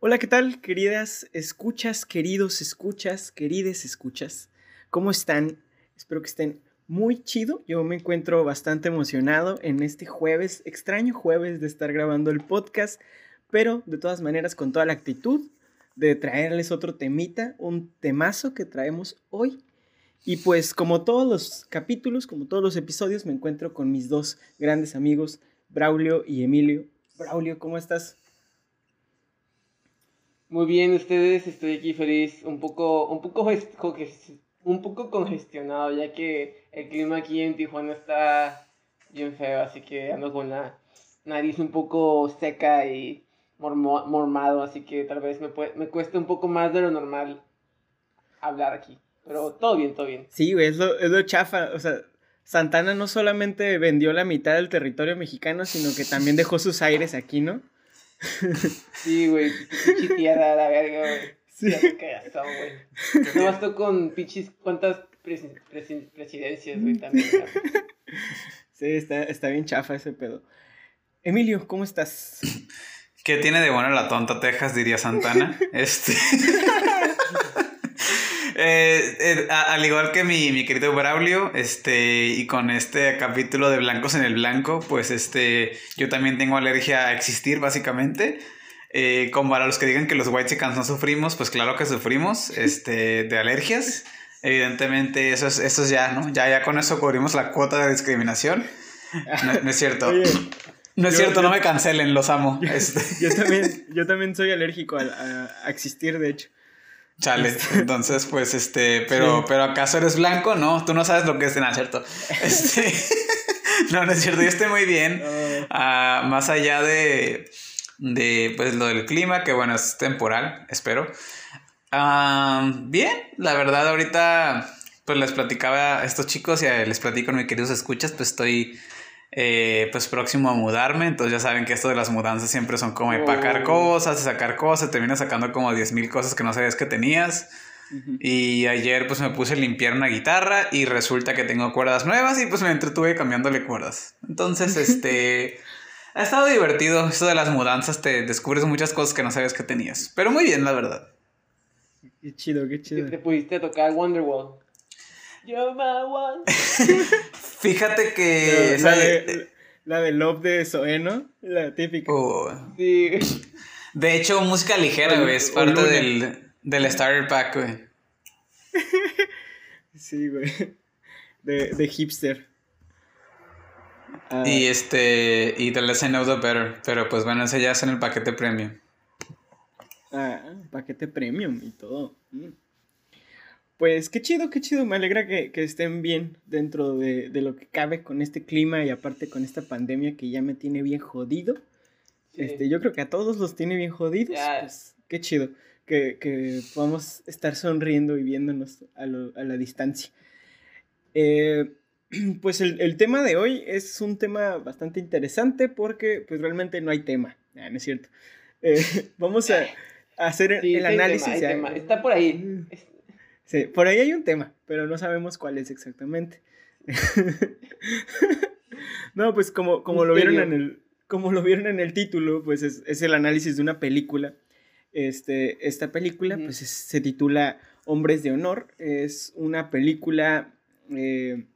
Hola, ¿qué tal, queridas escuchas, queridos escuchas, querides escuchas? ¿Cómo están? Espero que estén muy chido. Yo me encuentro bastante emocionado en este jueves, extraño jueves de estar grabando el podcast, pero de todas maneras con toda la actitud de traerles otro temita, un temazo que traemos hoy. Y pues como todos los capítulos, como todos los episodios, me encuentro con mis dos grandes amigos, Braulio y Emilio. Braulio, ¿cómo estás? Muy bien, ustedes, estoy aquí feliz, un poco, un poco, un poco congestionado, ya que el clima aquí en Tijuana está bien feo, así que ando con la nariz un poco seca y mormado, así que tal vez me, me cueste un poco más de lo normal hablar aquí. Pero todo bien, todo bien. Sí, güey, es lo, es lo chafa, o sea, Santana no solamente vendió la mitad del territorio mexicano, sino que también dejó sus aires aquí, ¿no? Sí, güey, pinche tierra, la verga, güey. Sí. Ya güey. No bastó con pinches cuántas presidencias, güey, también. Sí, está, está bien chafa ese pedo. Emilio, ¿cómo estás? ¿Qué tiene de bueno la tonta Texas, diría Santana? Este. Eh, eh, al igual que mi, mi, querido Braulio, este, y con este capítulo de Blancos en el Blanco, pues este, yo también tengo alergia a existir, básicamente. Eh, como para los que digan que los white chickens no sufrimos, pues claro que sufrimos este, de alergias. Evidentemente, eso es, eso es ya, ¿no? Ya, ya con eso cubrimos la cuota de discriminación. No, es cierto. no es cierto, no me cancelen, los amo. Yo, este. yo también, yo también soy alérgico a, a existir, de hecho. Chale, entonces pues este, pero, pero acaso eres blanco, no, tú no sabes lo que es nada, ¿cierto? Este, no, no es cierto, yo estoy muy bien, ah, más allá de, de, pues lo del clima, que bueno, es temporal, espero. Ah, bien, la verdad ahorita pues les platicaba a estos chicos y les platico a mis queridos escuchas, pues estoy eh, pues próximo a mudarme, entonces ya saben que esto de las mudanzas siempre son como empacar oh. cosas, sacar cosas, terminas sacando como 10 mil cosas que no sabías que tenías. Y ayer pues me puse a limpiar una guitarra y resulta que tengo cuerdas nuevas y pues me entretuve cambiándole cuerdas. Entonces, este... ha estado divertido esto de las mudanzas, te descubres muchas cosas que no sabías que tenías. Pero muy bien, la verdad. Qué chido, qué chido. Te pudiste tocar Wonderwall. You're my one. Fíjate que. la, de, la de Love de Soeno, la típica. Oh. Sí. De hecho, música ligera, güey. Es parte del, del Starter Pack, güey. Sí, güey. De, de hipster. y ah. este. Y The Less I Know The Better. Pero pues bueno, ese ya es en el paquete premium. Ah, paquete premium y todo. Mm. Pues qué chido, qué chido. Me alegra que, estén bien dentro de, lo que cabe con este clima y aparte con esta pandemia que ya me tiene bien jodido. Este, yo creo que a todos los tiene bien jodidos. Pues, qué chido que, que, podamos estar sonriendo y viéndonos a, la distancia. Eh, pues el, tema de hoy es un tema bastante interesante porque pues realmente no hay tema. Ah, no es cierto. Eh, vamos a, hacer el análisis. Está por ahí. Sí, por ahí hay un tema, pero no sabemos cuál es exactamente. no, pues como, como lo vieron en el. Como lo vieron en el título, pues es, el análisis de una película. Este, esta película, pues se titula Hombres de Honor. Es una película eh,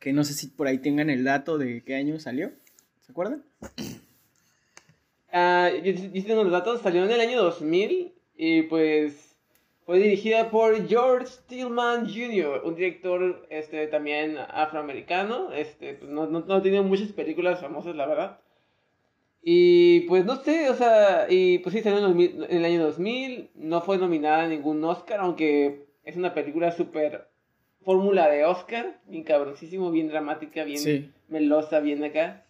que no sé si por ahí tengan el dato de qué año salió. ¿Se acuerdan? Ah, yo, tengo los datos, salió en el año 2000 y pues fue dirigida por George Stillman Jr., un director este, también afroamericano. Este, pues, no, no, no tiene muchas películas famosas, la verdad. Y pues no sé, o sea, y pues sí, salió en, el año 2000, no fue nominada a ningún Oscar, aunque es una película súper fórmula de Oscar, bien cabroncísimo, bien dramática, bien melosa, bien acá.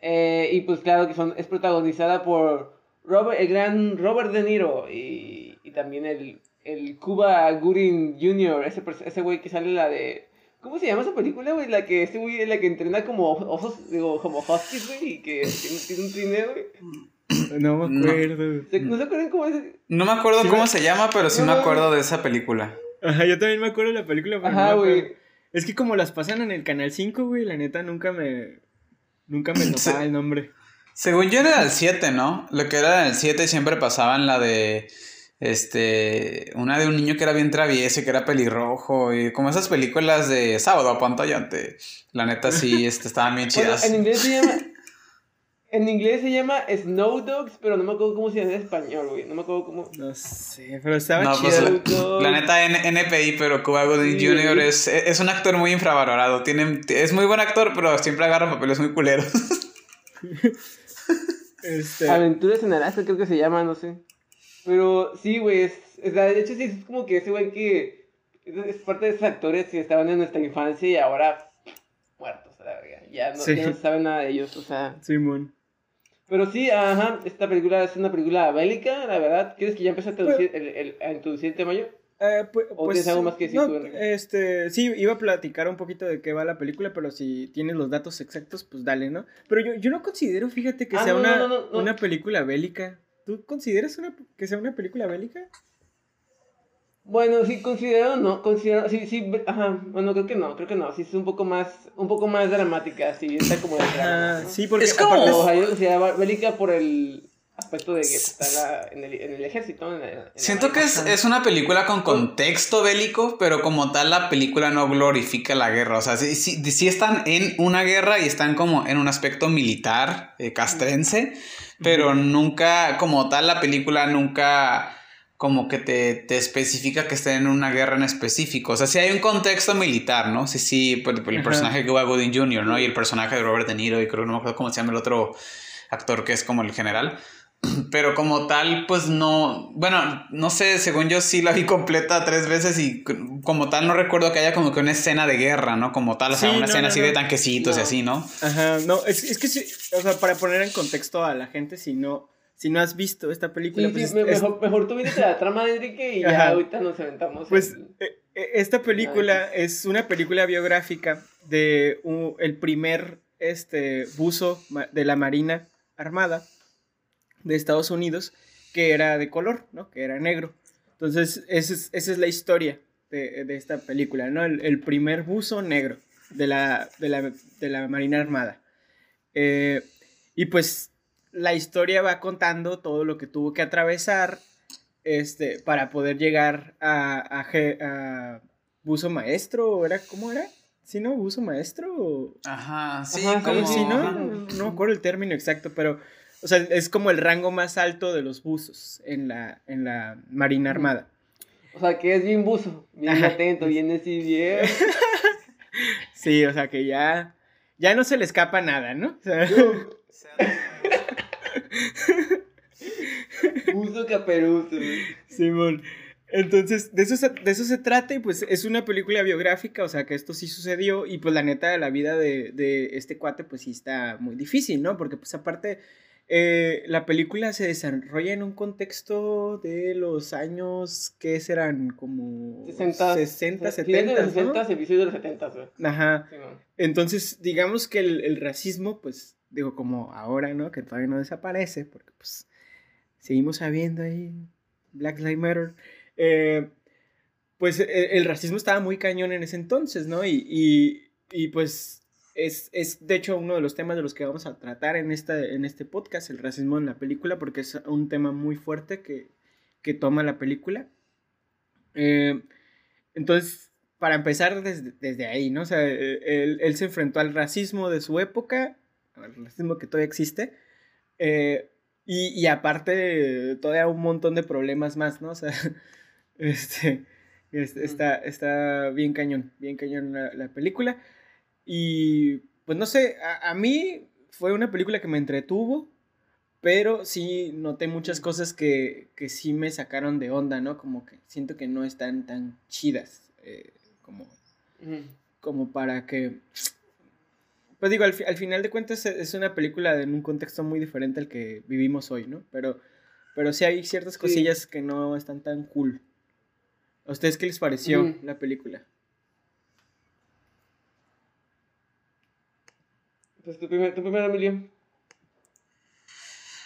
Eh, y pues claro que son, es protagonizada por Robert, el gran Robert De Niro y, y también el el Cuba Gooding Jr., ese, ese güey que sale la de... ¿Cómo se llama esa película, güey? La que ese güey es la que entrena como osos, digo, como huskies, güey, y que tiene, un trineo, güey. No me acuerdo. No, se acuerdan cómo es? No me acuerdo cómo se llama, pero sí me acuerdo de esa película. Ajá, yo también me acuerdo de la película. Ajá, güey. Es que como las pasan en el Canal 5, güey, la neta nunca me... Nunca me tocaba el nombre. Según yo era el 7, ¿no? Lo que era el 7 siempre pasaban la de. Este. Una de un niño que era bien travieso, que era pelirrojo. Y como esas películas de sábado a pantalla. La neta sí, este, estaban bien chidas. en inglés se llama. En inglés se llama Snow Dogs, pero no me acuerdo cómo se llama en español, güey. No me acuerdo cómo. No sé, pero estaba no, Pues la, neta NPI, pero Cuba Gooding Jr. Es, es un actor muy infravalorado. Tiene, es muy buen actor, pero siempre agarra papeles muy culeros. este... Aventuras en Alaska, creo que se llama, no sé. Pero sí, güey. Es, de hecho, sí, es como que ese güey que. Es, parte de esos actores que estaban en nuestra infancia y ahora muertos, la verdad. Ya no, ya no saben nada de ellos, o sea. Simón. Pero sí, ajá, esta película es una película bélica, la verdad. ¿Quieres que ya empiece a, traducir, el, el, a introducir el tema yo? Eh, pues, ¿O tienes pues, algo más que decir no, Este, sí, iba a platicar un poquito de qué va la película, pero si tienes los datos exactos, pues dale, ¿no? Pero yo, yo no considero, fíjate, que ah, sea una, una película bélica. ¿Tú consideras una, que sea una película bélica? Bueno, sí, considero, no, considero, sí, sí, ajá, bueno, creo que no, creo que no, sí es un poco más, un poco más dramática, sí, está como de drama, sí, porque es como... O sea, yo considero bélica por el aspecto de que está en, el, en el ejército. Siento que es, es, una película con contexto bélico, pero como tal la película no glorifica la guerra, o sea, sí, sí, sí están en una guerra y están como en un aspecto militar, eh, castrense, pero nunca, como tal la película nunca como que te, te, especifica que estén en una guerra en específico. O sea, si hay un contexto militar, ¿no? Sí, sí, por, el personaje de Cuba Gooding Jr., ¿no? Y el personaje de Robert De Niro, y creo que no me acuerdo cómo se llama el otro actor que es como el general. Pero como tal, pues no. Bueno, no sé, según yo sí la vi completa tres veces y como tal no recuerdo que haya como que una escena de guerra, ¿no? Como tal, o sea, una escena así de tanquecitos y así, ¿no? Ajá, no, es, es que sí, o sea, para poner en contexto a la gente, si no si no has visto esta película. pues mejor, mejor, tú la trama de Enrique y ya ahorita nos aventamos. Pues eh, eh, esta película es una película biográfica de el primer este, buzo de la Marina Armada de Estados Unidos que era de color, ¿no? Que era negro. Entonces, esa es, esa es la historia de, de, esta película, ¿no? El, primer buzo negro de la, de la, de la Marina Armada. Eh, y pues la historia va contando todo lo que tuvo que atravesar este, para poder llegar a, a, buzo maestro, ¿era? ¿Cómo era? ¿Sí, no? ¿Buzo maestro? Ajá, sí, como... Sí, ¿no? No me acuerdo el término exacto, pero, o sea, es como el rango más alto de los buzos en la, en la Marina Armada. O sea, que es bien buzo, bien atento, bien así, bien... sí, o sea, que ya, ya no se le escapa nada, ¿no? O sea... Uso caperuso. Simón. Entonces, de eso, se, de eso se trata y pues es una película biográfica, o sea que esto sí sucedió y pues la neta la vida de, de este cuate pues sí está muy difícil, ¿no? Porque pues aparte eh, la película se desarrolla en un contexto de los años que serán como 60, 60 70. De los 60, ¿no? de los 70. Ajá. Entonces, digamos que el, el racismo pues digo, como ahora, ¿no? Que todavía no desaparece, porque pues seguimos sabiendo ahí Black Lives Matter. Eh, pues e, el, racismo estaba muy cañón en ese entonces, ¿no? Y, y, pues es, es, de hecho uno de los temas de los que vamos a tratar en, esta, en este podcast, el racismo en la película, porque es un tema muy fuerte que, que toma la película. Eh, entonces, para empezar desde, desde, ahí, ¿no? O sea, él, él, se enfrentó al racismo de su época el racismo que todavía existe. Eh, y, y, aparte, todavía un montón de problemas más, ¿no? O sea, este, está, está bien cañón, bien cañón la, película. Y pues no sé, a, mí fue una película que me entretuvo, pero sí noté muchas cosas que, que sí me sacaron de onda, ¿no? Como que siento que no están tan chidas eh, como, como para que pues digo, al, final de cuentas es una película en un contexto muy diferente al que vivimos hoy, ¿no? Pero, pero sí hay ciertas cosillas que no están tan cool. ¿A ustedes qué les pareció la película? Pues tu, primer, tu Emilio.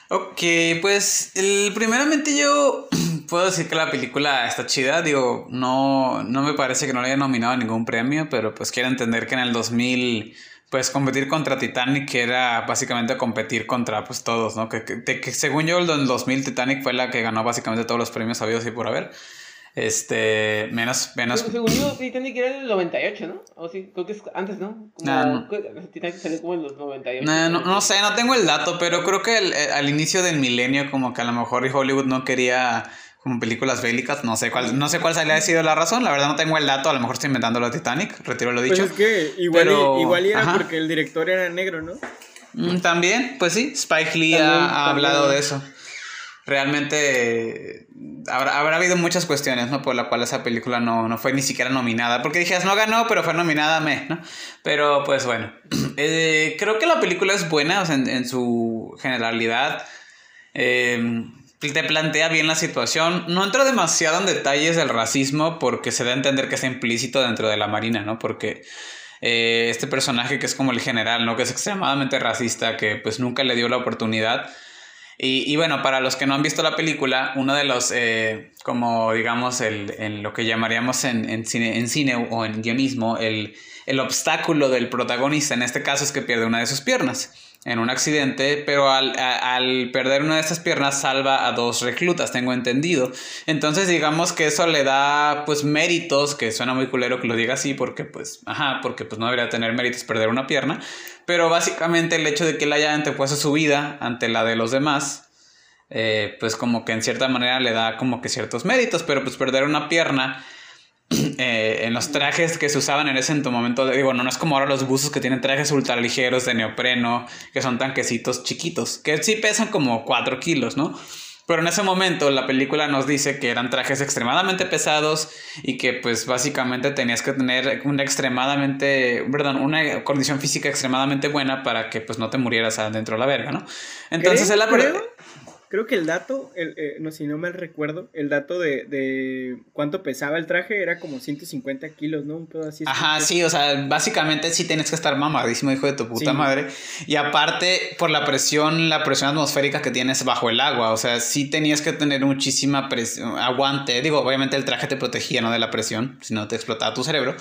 Ok, pues primeramente yo puedo decir que la película está chida, digo, no, no me parece que no le haya nominado ningún premio, pero pues quiero entender que en el 2000 pues competir contra Titanic, era básicamente competir contra pues todos, ¿no? Que, que, según yo, el 2000 Titanic fue la que ganó básicamente todos los premios habidos y por haber. Este, menos, menos. según yo, Titanic era en el 98, ¿no? O sí, creo que es antes, ¿no? Como, Titanic salió como en los 98. no, no, sé, no tengo el dato, pero creo que eh, al inicio del milenio, como que a lo mejor Hollywood no quería como películas bélicas, no sé cuál, no sé cuál ha sido la razón, la verdad no tengo el dato, a lo mejor estoy inventando lo de Titanic, retiro lo pues dicho. Pues es que igual, igual era porque el director era negro, ¿no? Mm, también, pues sí, Spike Lee ha, hablado de eso. Realmente habrá, habrá, habido muchas cuestiones, ¿no? Por la cual esa película no, no fue ni siquiera nominada. Porque dijeras, no ganó, pero fue nominada me, ¿no? Pero pues bueno. Eh, creo que la película es buena, o en, en su generalidad. Eh, te plantea bien la situación. No entro demasiado en detalles del racismo porque se da a entender que está implícito dentro de la Marina, ¿no? Porque eh, este personaje que es como el general, ¿no? Que es extremadamente racista, que pues nunca le dio la oportunidad. Y, bueno, para los que no han visto la película, uno de los, eh, como digamos, el, en lo que llamaríamos en, en, cine, en cine o en guionismo, el, el obstáculo del protagonista en este caso es que pierde una de sus piernas en un accidente, pero al, al, perder una de estas piernas salva a dos reclutas, tengo entendido. Entonces digamos que eso le da pues méritos, que suena muy culero que lo diga así, porque pues, ajá, porque pues no debería tener méritos perder una pierna, pero básicamente el hecho de que él haya antepuesto su vida ante la de los demás, eh, pues como que en cierta manera le da como que ciertos méritos, pero pues perder una pierna eh, en los trajes que se usaban en ese momento, digo, no, no es como ahora los buzos que tienen trajes ultra ligeros de neopreno, que son tanquecitos chiquitos, que sí pesan como 4 kilos, ¿no? Pero en ese momento la película nos dice que eran trajes extremadamente pesados y que pues básicamente tenías que tener una extremadamente, perdón, una condición física extremadamente buena para que pues no te murieras adentro de la verga, ¿no? Entonces él la creo que el dato, el, eh, no si no me recuerdo, el dato de, de, cuánto pesaba el traje era como 150 kilos, ¿no? Un pedo así. Ajá, sí, o sea, básicamente sí tienes que estar mamadísimo, hijo de tu puta madre. Y aparte, por la presión, la presión atmosférica que tienes bajo el agua, o sea, sí tenías que tener muchísima presión, aguante. Digo, obviamente el traje te protegía, ¿no? De la presión, si no te explotaba tu cerebro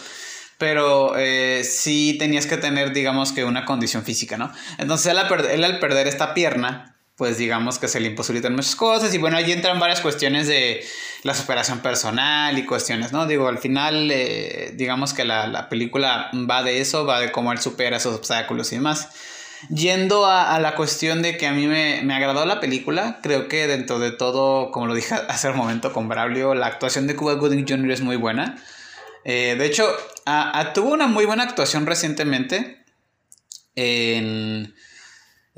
pero eh, sí tenías que tener, digamos que una condición física, ¿no? Entonces él al perder esta pierna, pues digamos que se le imposibilitan muchas cosas y bueno, ahí entran varias cuestiones de la superación personal y cuestiones, ¿no? Digo, al final, eh, digamos que la, película va de eso, va de cómo él supera esos obstáculos y demás. Yendo a, la cuestión de que a mí me, me, agradó la película, creo que dentro de todo, como lo dije hace un momento con Braulio, la actuación de Cuba Gooding Jr. es muy buena. Eh, de hecho, tuvo una muy buena actuación recientemente en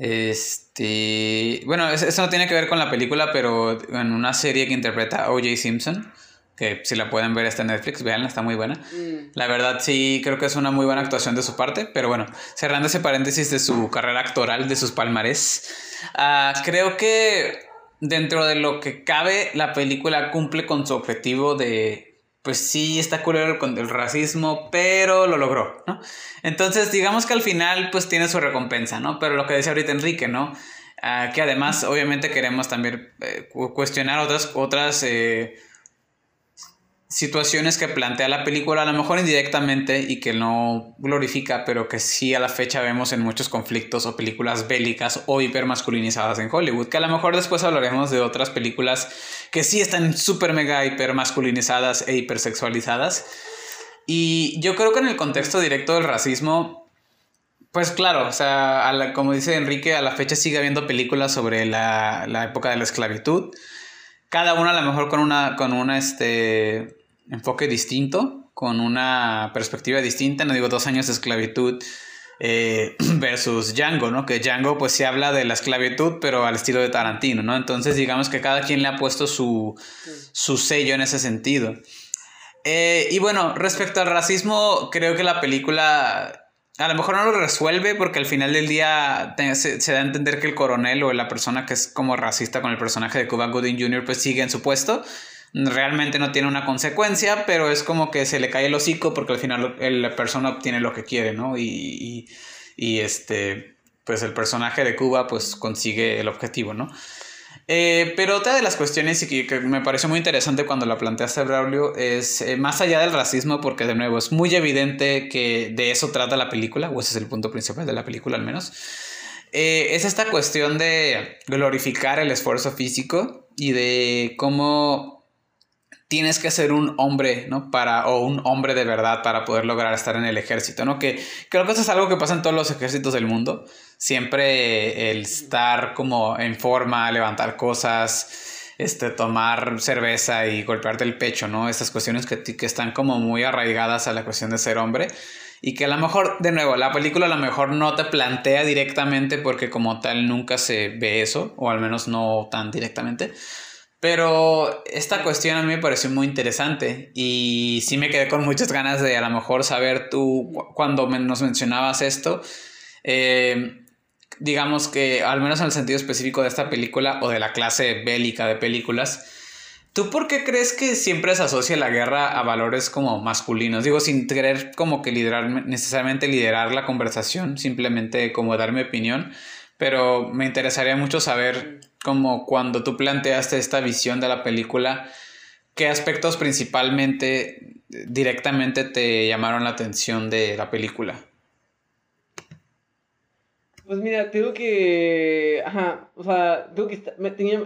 este. Bueno, eso no tiene que ver con la película, pero en una serie que interpreta O.J. Simpson. Que si la pueden ver está en Netflix, veanla, está muy buena. Mm. La verdad, sí, creo que es una muy buena actuación de su parte. Pero bueno, cerrando ese paréntesis de su carrera actoral, de sus palmarés. Ah, creo que dentro de lo que cabe, la película cumple con su objetivo de pues sí está culero con el racismo, pero lo logró, ¿no? Entonces, digamos que al final, pues tiene su recompensa, ¿no? Pero lo que decía ahorita Enrique, ¿no? Ah, que además, obviamente, queremos también eh, cuestionar otras, otras eh, situaciones que plantea la película, a lo mejor indirectamente y que no glorifica, pero que sí a la fecha vemos en muchos conflictos o películas bélicas o hipermasculinizadas en Hollywood, que a lo mejor después hablaremos de otras películas que sí están súper mega hipermasculinizadas e hipersexualizadas. Y yo creo que en el contexto directo del racismo, pues claro, o sea, como dice Enrique, a la fecha sigue habiendo películas sobre la, la época de la esclavitud cada una a lo mejor con una, con una, este, enfoque distinto, con una perspectiva distinta, no digo dos años de esclavitud eh, versus Django, ¿no? Que Django pues se habla de la esclavitud, pero al estilo de Tarantino, ¿no? Entonces digamos que cada quien le ha puesto su, su sello en ese sentido. Eh, y bueno, respecto al racismo, creo que la película a lo mejor no lo resuelve porque al final del día se, se, da a entender que el coronel o la persona que es como racista con el personaje de Cuba Gooding Jr. pues sigue en su puesto realmente no tiene una consecuencia, pero es como que se le cae el hocico porque al final la persona obtiene lo que quiere, ¿no? Y, y, este, pues el personaje de Cuba pues consigue el objetivo, ¿no? Eh, pero otra de las cuestiones y que, me pareció muy interesante cuando la planteaste, Braulio, es eh, más allá del racismo, porque de nuevo es muy evidente que de eso trata la película, o ese es el punto principal de la película al menos, eh, es esta cuestión de glorificar el esfuerzo físico y de cómo tienes que ser un hombre, ¿no? Para, o un hombre de verdad para poder lograr estar en el ejército, ¿no? Que creo que eso es algo que pasa en todos los ejércitos del mundo. Siempre el estar como en forma, levantar cosas, este, tomar cerveza y golpearte el pecho, ¿no? Estas cuestiones que, que están como muy arraigadas a la cuestión de ser hombre y que a lo mejor, de nuevo, la película a lo mejor no te plantea directamente porque como tal nunca se ve eso, o al menos no tan directamente. Pero esta cuestión a mí me pareció muy interesante y sí me quedé con muchas ganas de a lo mejor saber tú cuando nos mencionabas esto, eh, digamos que al menos en el sentido específico de esta película o de la clase bélica de películas, ¿tú por qué crees que siempre se asocia la guerra a valores como masculinos? Digo, sin querer como que liderar, necesariamente liderar la conversación, simplemente como dar mi opinión, pero me interesaría mucho saber como cuando tú planteaste esta visión de la película, ¿qué aspectos principalmente directamente te llamaron la atención de la película? Pues mira, tengo que. Ajá, o sea, tengo que. Me tenía,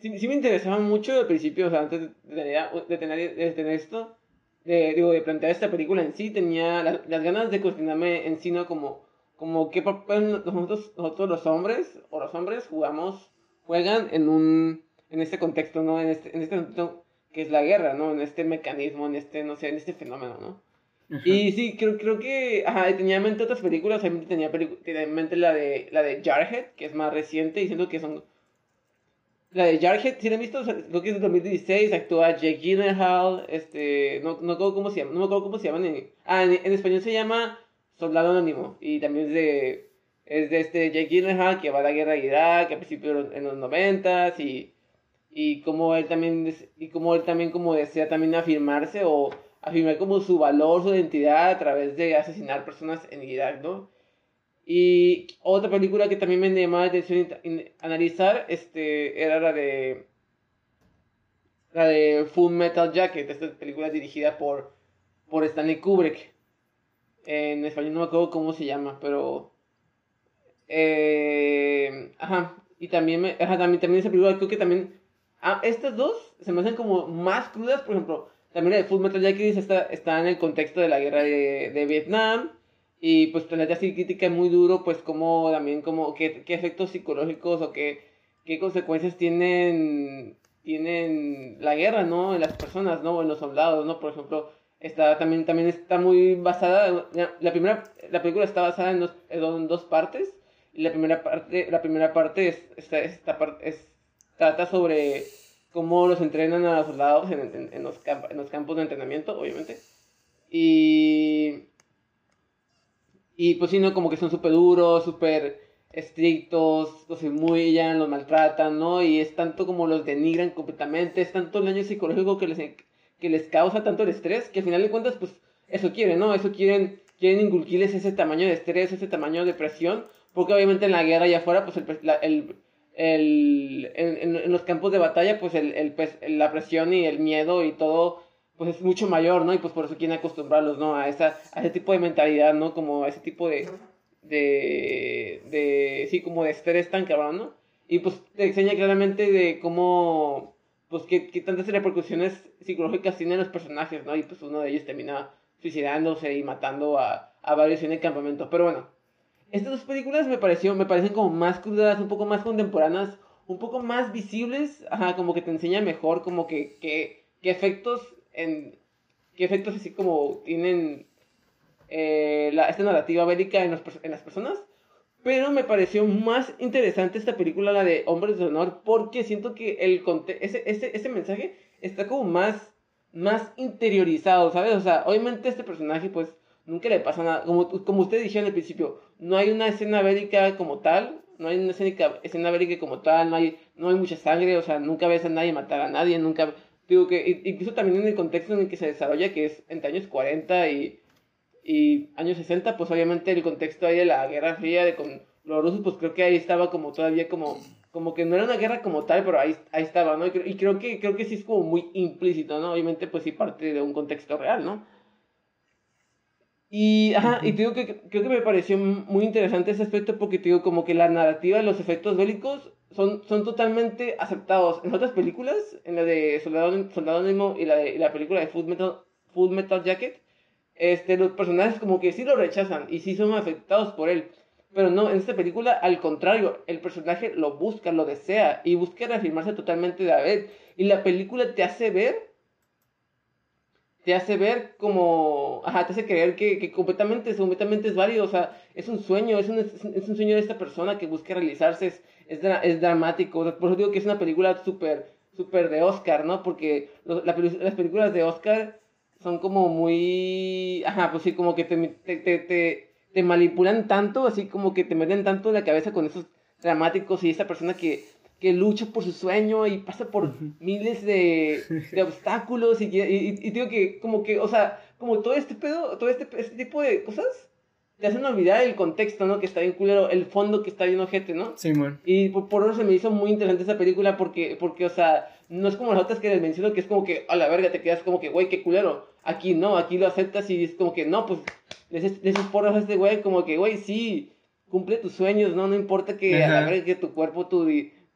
sí, me interesaba mucho al principio, o sea, antes de tener, de tener, de tener esto, de, digo, de plantear esta película en sí, tenía las ganas de cuestionarme en sí, ¿no? Como, como qué papel nosotros, nosotros los hombres, o los hombres, jugamos juegan en un en este contexto, ¿no? En este, en este contexto que es la guerra, ¿no? En este mecanismo, en este, no sé, en este fenómeno, ¿no? Y sí, creo, creo que, ajá, tenía en mente otras películas, tenía, tenía en mente la de, la de Jarhead, que es más reciente, diciendo que son... La de Jarhead, si la han visto, creo que es de 2016, actúa Jake Gyllenhaal, este, no, no me acuerdo cómo se llama, no me acuerdo cómo se llaman, en, ah, en, en español se llama Soldado Anónimo, y también es de es de este Jake Gyllenhaal que va a la guerra de Irak a principios en los noventas y, y como él también y como él también como desea también afirmarse o afirmar como su valor, su identidad a través de asesinar personas en Irak, ¿no? Y otra película que también me llamaba la atención analizar este, era la de la de Full Metal Jacket, esta película dirigida por, por Stanley Kubrick. En español no me acuerdo cómo se llama, pero eh, ajá, y también, me, ajá, también, también esa película creo que también... Ah, estas dos se me hacen como más crudas, por ejemplo, también de Full Metal Jacket está, está en el contexto de la guerra de, de Vietnam, y pues plantea así crítica muy duro, pues como también como qué, qué efectos psicológicos o qué, qué consecuencias tienen, tienen la guerra, ¿no? En las personas, ¿no? En los soldados, ¿no? Por ejemplo, está también, también está muy basada, la primera, la película está basada en dos, en dos partes, la primera parte, la primera parte es, esta, esta parte es, trata sobre cómo los entrenan a los soldados en, en, los, en los campos de entrenamiento, obviamente. Y, y pues sí, ¿no? Como que son súper duros, súper estrictos, los humillan, los maltratan, ¿no? Y es tanto como los denigran completamente, es tanto el daño psicológico que les, que les causa tanto el estrés, que al final de cuentas, pues eso quieren, ¿no? Eso quieren, quieren inculquirles ese tamaño de estrés, ese tamaño de presión, porque obviamente en la guerra allá afuera, pues el, el, el en, en, los campos de batalla, pues el, el, la presión y el miedo y todo, pues es mucho mayor, ¿no? Y pues por eso quieren acostumbrarlos, ¿no? A, esa, a ese tipo de mentalidad, ¿no? Como a ese tipo de, de, de, sí, como de estrés tan cabrón, ¿no? Y pues te enseña claramente de cómo, pues qué, qué tantas repercusiones psicológicas tienen los personajes, ¿no? Y pues uno de ellos termina suicidándose y matando a, a varios en el campamento. Pero bueno, estas dos películas me pareció, me parecen como más crudas, un poco más contemporáneas, un poco más visibles, ajá, como que te enseña mejor, como que, que, efectos en, qué efectos así como tienen eh, la, esta narrativa bélica en, los, en las personas. Pero me pareció más interesante esta película, la de Hombres de Honor, porque siento que el ese, ese, ese mensaje está como más, más interiorizado, ¿sabes? O sea, obviamente este personaje, pues, nunca le pasa nada. Como, como ustedes dijeron al principio, no hay una escena bélica como tal, no hay una escena, escena bélica como tal, no hay, no hay mucha sangre, o sea, nunca ves a nadie matar a nadie, nunca... Digo que incluso también en el contexto en el que se desarrolla, que es entre años 40 y, y años 60, pues obviamente el contexto ahí de la Guerra Fría, de con los rusos, pues creo que ahí estaba como todavía como como que no era una guerra como tal, pero ahí, ahí estaba, ¿no? Y, creo que, creo que sí es como muy implícito, ¿no? Obviamente, pues sí parte de un contexto real, ¿no? Y, ajá, y te digo que creo que me pareció muy interesante ese aspecto porque te digo como que la narrativa de los efectos bélicos son, son totalmente aceptados. En otras películas, en la de Soldado, Soldado Nemo y la, de, la película de Full Metal, Full Metal Jacket, este, los personajes como que sí lo rechazan y sí son afectados por él. Pero no, en esta película, al contrario, el personaje lo busca, lo desea y busca reafirmarse totalmente de él. Y la película te hace ver, te hace ver como, ajá, te hace creer que, que completamente, completamente es válido, o sea, es un sueño, es un, es un sueño de esta persona que busca realizarse, es, es, es dramático. por eso digo que es una película súper, súper de Oscar, ¿no? Porque las películas de Oscar son como muy, ajá, pues sí, como que te, te, te te manipulan tanto, así como que te meten tanto en la cabeza con esos dramáticos y esa persona que, que lucha por su sueño y pasa por miles de, de obstáculos y, y, digo que como que, o sea, como todo este pedo, todo este, este tipo de cosas te hacen olvidar el contexto, ¿no? Que está bien culero, el fondo que está bien ojete, ¿no? Sí, man. Y por, por, eso se me hizo muy interesante esa película porque, porque, o sea, no es como las otras que les menciono que es como que, a la verga, te quedas como que, güey, qué culero. Aquí no, aquí lo aceptas y es como que, no, pues esos porros a este güey, como que, güey, sí, cumple tus sueños, ¿no? No importa que, a la vez que tu cuerpo, tu,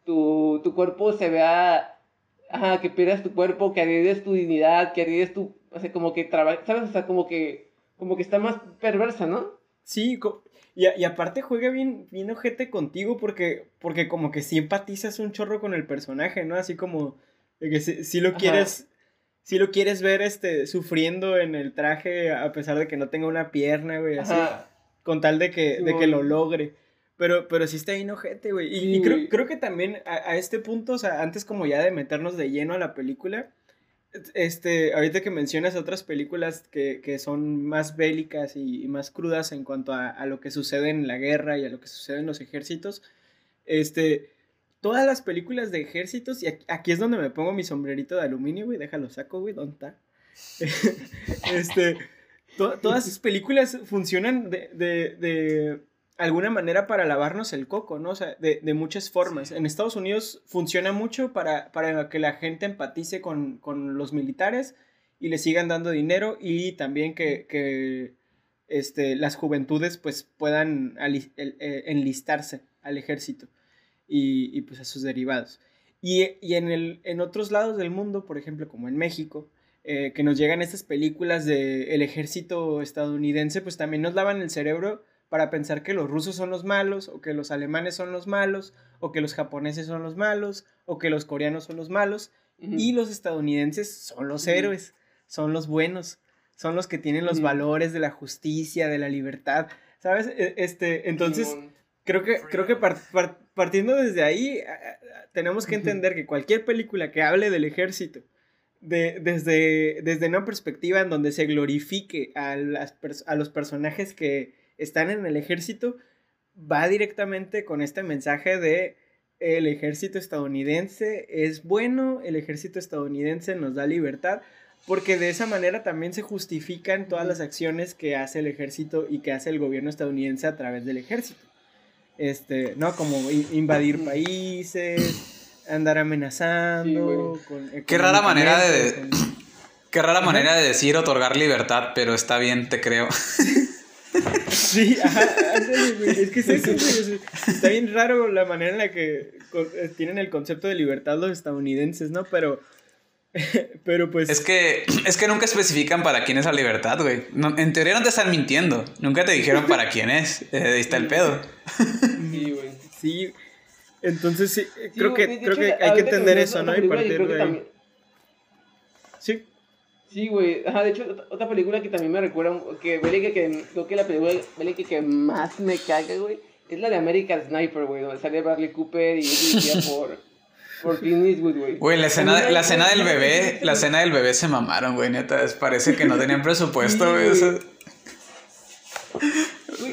tu, tu cuerpo se vea, ajá, que pierdas tu cuerpo, que arriesgues tu dignidad, que arriesgues tu, o sea, como que trabaja, ¿sabes? O sea, como que, como que está más perversa, ¿no? Sí, y, y, aparte juega bien, bien ojete contigo porque, porque como que sí empatizas un chorro con el personaje, ¿no? Así como de que si, lo quieres si lo quieres ver este, sufriendo en el traje a pesar de que no tenga una pierna, güey, así, con tal de que, de que lo logre. Pero, pero sí está bien ojete, güey. Y, creo, creo, que también a, este punto, o sea, antes como ya de meternos de lleno a la película, este, ahorita que mencionas otras películas que, que son más bélicas y, más crudas en cuanto a, a, lo que sucede en la guerra y a lo que sucede en los ejércitos, este, todas las películas de ejércitos, y aquí, es donde me pongo mi sombrerito de aluminio, güey, déjalo saco, güey, ¿dónde está? este, todas esas películas funcionan de, de, de, alguna manera para lavarnos el coco, ¿no? O sea, de, de muchas formas. En Estados Unidos funciona mucho para, para que la gente empatice con, con, los militares y le sigan dando dinero y también que, que este, las juventudes pues puedan eh, enlistarse al ejército y, pues a sus derivados. Y, en, el, en otros lados del mundo, por ejemplo, como en México, eh, que nos llegan estas películas del ejército estadounidense, pues también nos lavan el cerebro para pensar que los rusos son los malos, o que los alemanes son los malos, o que los japoneses son los malos, o que los coreanos son los malos, y los estadounidenses son los héroes, son los buenos, son los que tienen los valores de la justicia, de la libertad, ¿sabes? E, este, entonces, creo que, creo que partiendo desde ahí, tenemos que entender que cualquier película que hable del ejército, de, desde, desde una perspectiva en donde se glorifique a, las, a los personajes que están en el ejército, va directamente con este mensaje de el ejército estadounidense es bueno, el ejército estadounidense nos da libertad, porque de esa manera también se justifican todas las acciones que hace el ejército y que hace el gobierno estadounidense a través del ejército este, ¿no? Como invadir países, andar amenazando. qué rara manera de... Qué rara manera de decir otorgar libertad, pero está bien, te creo. Sí, ajá, es que está bien raro la manera en la que eh, tienen el concepto de libertad los estadounidenses, ¿no? Pero Pero pues. Es que, es que nunca especifican para quién es la libertad, güey. en teoría no te están mintiendo. Nunca te dijeron para quién es. Eh, ahí está el pedo. Sí, güey. Sí. Entonces sí, creo que, creo que hay que entender eso, ¿no? Y partir de ahí. Sí. Güey. Ajá, de hecho, otra película que también me recuerda, que, que, que creo que la película que, que más me caga, güey, es la de American Sniper, güey, donde sale Bradley Cooper y dirigida por por güey. Güey, la escena, la escena del bebé, la escena del bebé se mamaron, güey, neta. Parece que no tenían presupuesto, güey.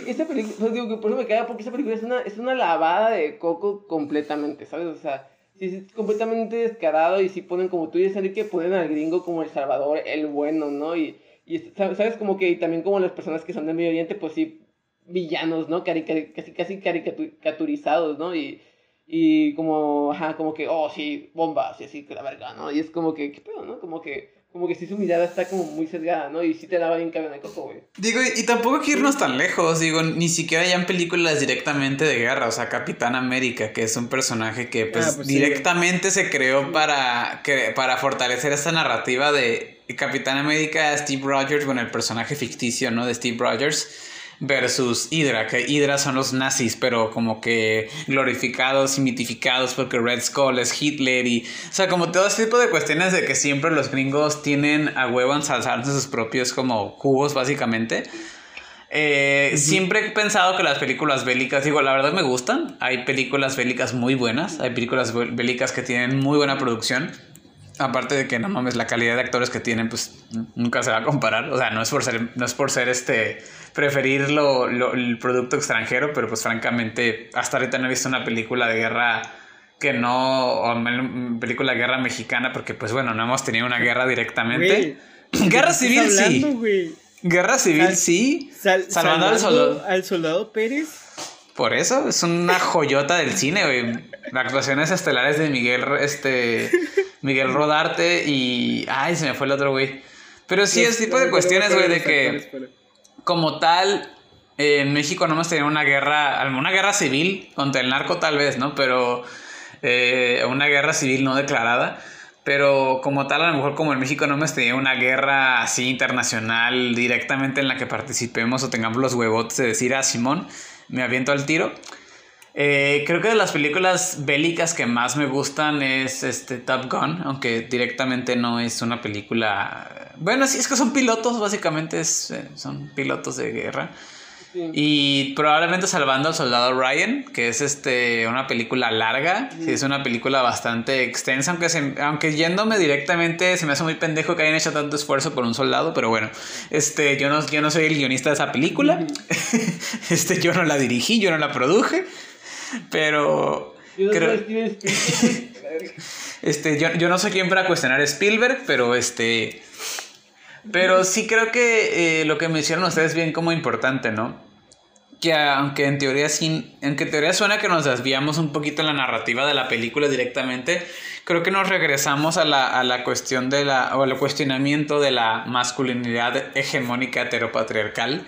esta película, pues digo que por eso me queda, porque esa película es una, es una lavada de coco completamente, ¿sabes? O sea, sí es completamente descarado y si ponen, como tú dices, que ponen al gringo como El Salvador, el bueno, ¿no? Y, y ¿sabes? Como que y también como las personas que son de Medio Oriente, pues sí, villanos, ¿no? casi, casi caricaturizados, ¿no? Y, y como, ajá, como que, oh, sí, bombas, y así, que la verga, ¿no? Y es como que, ¿qué pedo, no? Como que, como que sí su mirada está como muy sesgada, ¿no? Y sí te daba bien cabeza de coco, güey. Digo, y tampoco hay que irnos tan lejos, digo, ni siquiera ya en películas directamente de guerra, o sea, Capitán América, que es un personaje que pues, Ah, pues sí, directamente se creó para, que, para fortalecer esta narrativa de Capitán América, Steve Rogers, bueno, el personaje ficticio, ¿no? De Steve Rogers. Versus Hydra, que Hydra son los nazis, pero como que glorificados y mitificados porque Red Skull es Hitler y... O sea, como todo este tipo de cuestiones de que siempre los gringos tienen a huevo ensalzarse sus propios como jugos, básicamente. Eh, Siempre he pensado que las películas bélicas, digo, la verdad me gustan. Hay películas bélicas muy buenas, hay películas bé- bélicas que tienen muy buena producción. Aparte de que no mames, la calidad de actores que tienen, pues nunca se va a comparar. O sea, no es por ser, no es por ser este, preferir lo- lo- el producto extranjero, pero pues francamente, hasta ahorita no he visto una película de guerra que no, o una película de guerra mexicana, porque pues bueno, no hemos tenido una guerra directamente. Guerra ¿de qué civil hablando, sí. Guerra civil Sal- sí. Sal- Salvando al salvando soldado. al soldado Pérez. Por eso, es una joyota del cine, güey. Las actuaciones estelares de Miguel, este, Miguel Rodarte y... Ay, se me fue el otro, güey. Pero sí, ese tipo de cuestiones, güey, de que como tal, eh, en México no hemos tenido una guerra, una guerra civil contra el narco tal vez, ¿no? Pero eh, una guerra civil no declarada. Pero como tal, a lo mejor como en México no hemos tenido una guerra así internacional directamente en la que participemos o tengamos los huevotes de decir, ah, Simón, me aviento al tiro. Eh, creo que de las películas bélicas que más me gustan es este Top Gun, aunque directamente no es una película... Bueno, sí, es que son pilotos, básicamente eh, son pilotos de guerra. Sí. Y probablemente Salvando al Soldado Ryan, que es este una película larga, sí, es una película bastante extensa, aunque, se- aunque yéndome directamente se me hace muy pendejo que hayan hecho tanto esfuerzo por un soldado, pero bueno, este, yo, no, yo no soy el guionista de esa película, este, yo no la dirigí, yo no la produje, pero... Yo creo- este, yo, yo no soy quien para cuestionar a Spielberg, pero este. Pero sí creo que eh, lo que me hicieron ustedes bien como importante, ¿no? Que aunque en teoría sí, aunque en teoría suena que nos desviamos un poquito en la narrativa de la película directamente, creo que nos regresamos a la, a la cuestión de la, o al cuestionamiento de la masculinidad hegemónica heteropatriarcal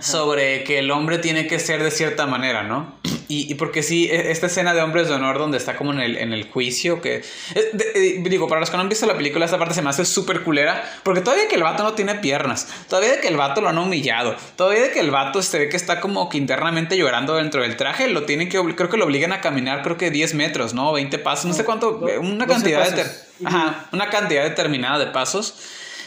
sobre que el hombre tiene que ser de cierta manera, ¿no? Y, y porque sí, e- esta escena de Hombres de Honor donde está como en el, en el juicio, que... eh, de- eh, digo, para los que no han visto la película, esta parte se me hace súper culera, porque todavía que el vato no tiene piernas, todavía que el vato lo han humillado, todavía que el vato se ve que está como que internamente llorando dentro del traje, lo tienen que, creo que lo obligan a caminar, creo que 10 metros, ¿no? 20 pasos, no sé cuánto, Do- una 12 cantidad de... Ajá, una cantidad determinada de pasos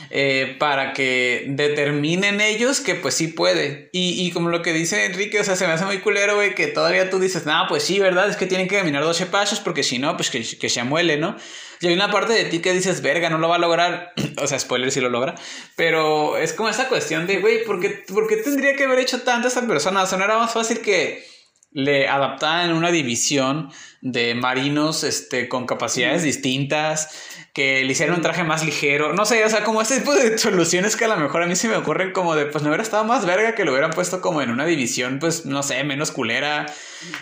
eh, para que determinen ellos que pues sí puede. Y, y como lo que dice Enrique, o sea, se me hace muy culero, güey, que todavía tú dices, no, pues sí, ¿verdad? Es que tienen que caminar 12 pasos porque si no, pues que, que se amuele, ¿no? Y hay una parte de ti que dices, verga, no lo va a lograr. o sea, spoiler si lo logra. Pero es como esa cuestión de, güey, ¿por qué, tendría que haber hecho tanto esta persona? O sea, no era más fácil que le adaptaran una división de marinos este, con capacidades distintas, que le hicieran un traje más ligero, no sé, o sea, como ese tipo de soluciones que a lo mejor a mí se me ocurren como de, pues no hubiera estado más verga que lo hubieran puesto como en una división, pues no sé, menos culera.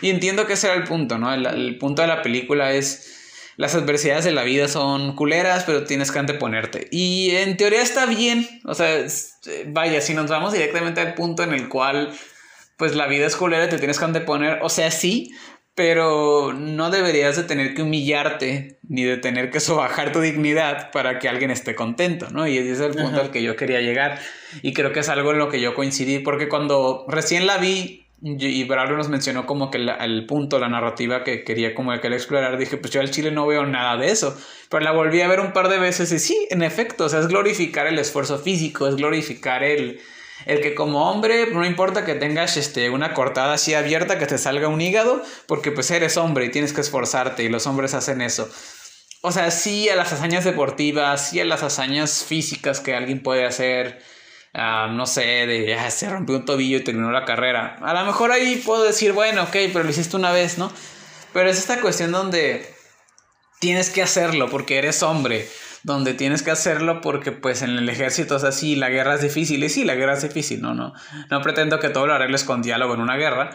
Y entiendo que ese era el punto, ¿no? El, el punto de la película es... Las adversidades de la vida son culeras, pero tienes que anteponerte. Y en teoría está bien. O sea, eh, vaya, si nos vamos directamente al punto en el cual pues la vida es culera y te tienes que anteponer. O sea, sí, pero no deberías de tener que humillarte ni de tener que sobajar tu dignidad para que alguien esté contento, ¿no? Y ese es el punto Ajá. al que yo quería llegar. Y creo que es algo en lo que yo coincidí, porque cuando recién la vi y Braulio nos mencionó como que la- el punto, la narrativa que quería como que él explorar, dije, pues yo al chile no veo nada de eso. Pero la volví a ver un par de veces y sí, en efecto, o sea, es glorificar el esfuerzo físico, es glorificar el, el que como hombre no importa que tengas este, una cortada así abierta, que te salga un hígado, porque pues eres hombre y tienes que esforzarte y los hombres hacen eso. O sea, sí a las hazañas deportivas, sí a las hazañas físicas que alguien puede hacer. ah, no sé, de ah, se rompió un tobillo y terminó la carrera. A lo mejor ahí puedo decir, bueno, ok, pero lo hiciste una vez, ¿no? Pero es esta cuestión donde tienes que hacerlo porque eres hombre, donde tienes que hacerlo porque pues en el ejército es así, la guerra es difícil y sí, la guerra es difícil, no, no, no pretendo que todo lo arregles con diálogo en una guerra,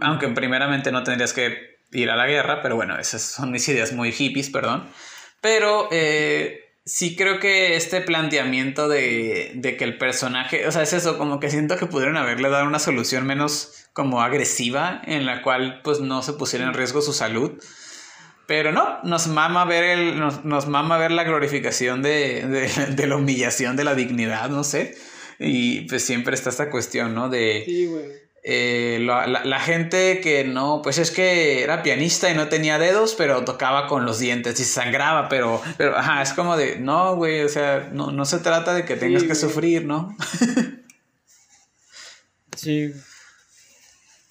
aunque primeramente no tendrías que ir a la guerra, pero bueno, esas son mis ideas muy hippies, perdón. Pero eh, sí creo que este planteamiento de, de, que el personaje, o sea, es eso, como que siento que pudieron haberle dado una solución menos como agresiva, en la cual pues no se pusiera en riesgo su salud. Pero no, nos mama ver, el, nos, nos mama ver la glorificación de, de, de, la humillación, de la dignidad, no sé. Y pues siempre está esta cuestión, ¿no? De... Sí, güey eh, la, la, la, gente que no, pues es que era pianista y no tenía dedos, pero tocaba con los dientes y sangraba, pero, pero ajá, es como de, no, güey, o sea, no, no se trata de que tengas sí, que sufrir, ¿no? sí.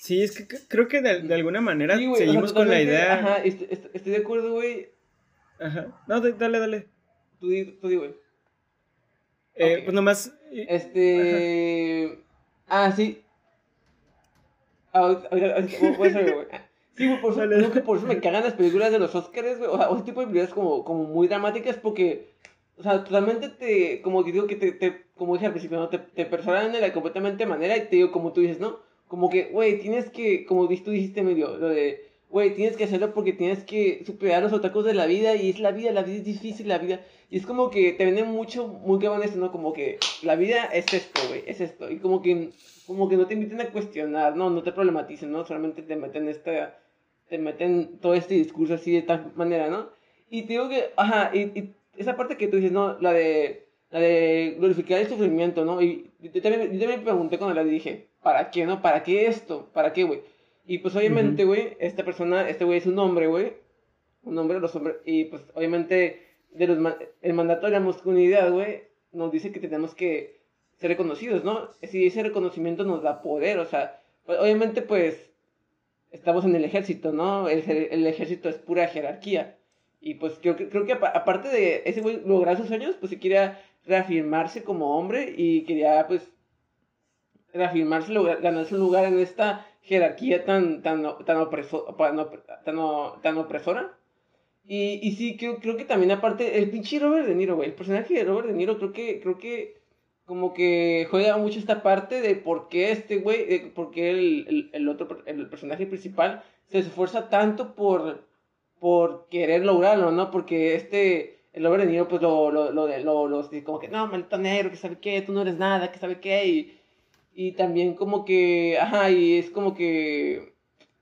Sí, es que creo que de, de alguna manera sí, seguimos con la idea. Ajá, estoy, estoy de acuerdo, güey. Ajá. No, dale, dale. Tú di, tú di, güey. Eh, okay. Pues nomás. Este. Ajá. Ah, sí. Sí, por eso, creo que por eso me cagan las películas de los Oscars, güey. O sea, ese tipo de películas como, como muy dramáticas porque, o sea, totalmente te, como digo que te, te como dije al principio, ¿no? Te, te personan de la completamente manera y te digo, como tú dices, ¿no? Como que, güey, tienes que, como tú dijiste medio, lo de, güey, tienes que hacerlo porque tienes que superar los obstáculos de la vida y es la vida, la vida es difícil, la vida. Y es como que te venden mucho, muy cabrón esto, ¿no? Como que la vida es esto, güey, es esto. Y como que como que no te inviten a cuestionar, no, no te problematicen, ¿no? Solamente te meten esta, te meten todo este discurso así de tal manera, ¿no? Y te digo que, ajá, y, y esa parte que tú dices, ¿no? La de, la de glorificar el sufrimiento, ¿no? Y yo también, yo también me pregunté cuando la dije, ¿para qué, no? ¿Para qué esto? ¿Para qué, güey? Y pues obviamente, güey, uh -huh. esta persona, este güey es un hombre, güey, un hombre, los hombres, y pues obviamente de los, el mandato de la masculinidad, güey, nos dice que tenemos que ser reconocidos, ¿no? Si ese reconocimiento nos da poder, o sea, pues, obviamente pues estamos en el ejército, ¿no? El, el, ejército es pura jerarquía. Y pues creo que, creo que aparte de ese güey lograr sus sueños, pues se quería reafirmarse como hombre y quería pues reafirmarse, ganarse un lugar en esta jerarquía tan, tan, tan, opreso, tan, tan, opresora. Y, y sí, creo, creo que también aparte, el pinche Robert De Niro, güey, el personaje de Robert De Niro creo que, creo que como que juega mucho esta parte de por qué este güey, por qué el, el, el, otro, el personaje principal se esfuerza tanto por, por querer lograrlo, ¿no? Porque este, el hombre de Niro, pues lo, lo, lo, lo, lo, como que, no, maldito negro, que sabe qué, tú no eres nada, que sabe qué, y, y también como que, ajá, y es como que,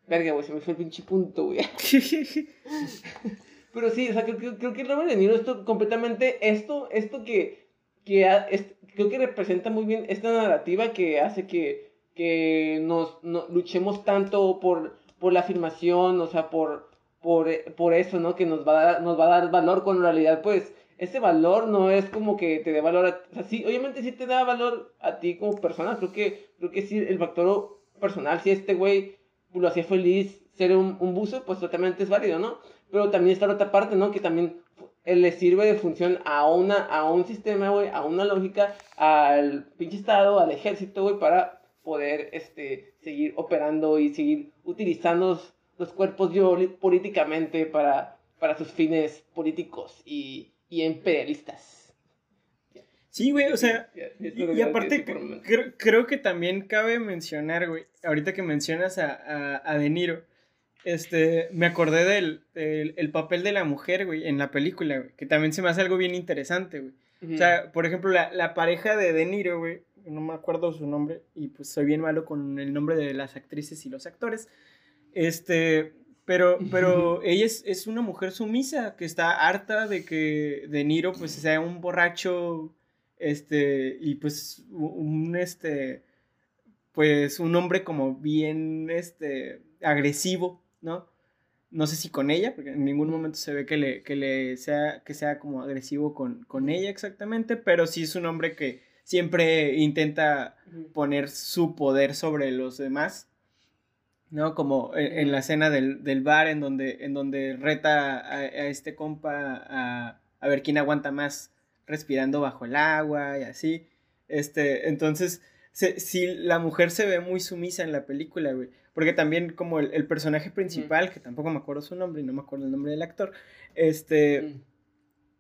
verga, güey, se me fue el pinche punto, güey. Pero sí, o sea, creo, creo, creo que el Robert De Niro, esto completamente, esto, esto que, que es, creo que representa muy bien esta narrativa que hace que, que nos no, luchemos tanto por, por la afirmación, o sea, por, por, por eso, ¿no? Que nos va, a dar, nos va a dar valor cuando en realidad, pues, ese valor no es como que te dé valor a, o sea, sí, obviamente sí te da valor a ti como persona, creo que, creo que sí, el factor personal, si este güey lo hacía feliz ser un, un buzo, pues totalmente es válido, ¿no? Pero también está la otra parte, ¿no? Que también le sirve de función a, una, a un sistema, güey, a una lógica, al pinche Estado, al ejército, güey, para poder este, seguir operando y seguir utilizando los, cuerpos políticamente para, para sus fines políticos y, y imperialistas. Sí, güey, o sea, y, y aparte creo, creo, que también cabe mencionar, güey, ahorita que mencionas a, a, a De Niro, este, me acordé del, del el papel de la mujer, güey, en la película, güey, que también se me hace algo bien interesante, güey. Uh -huh. O sea, por ejemplo, la, la pareja de De Niro, güey, no me acuerdo su nombre, y pues soy bien malo con el nombre de las actrices y los actores. Este, pero, pero ella es, es una mujer sumisa que está harta de que De Niro, pues, sea un borracho, este, y pues, un, este, pues, un hombre como bien, este, agresivo, ¿no? No sé si con ella, porque en ningún momento se ve que le, que le sea, que sea como agresivo con, con ella exactamente, pero sí es un hombre que siempre intenta poner su poder sobre los demás, ¿no? Como en, en la escena del, del, bar en donde, en donde reta a, a este compa a, a, ver quién aguanta más respirando bajo el agua y así. Este, entonces, si sí, la mujer se ve muy sumisa en la película, güey. Porque también como el, el personaje principal, mm. que tampoco me acuerdo su nombre y no me acuerdo el nombre del actor, este, mm.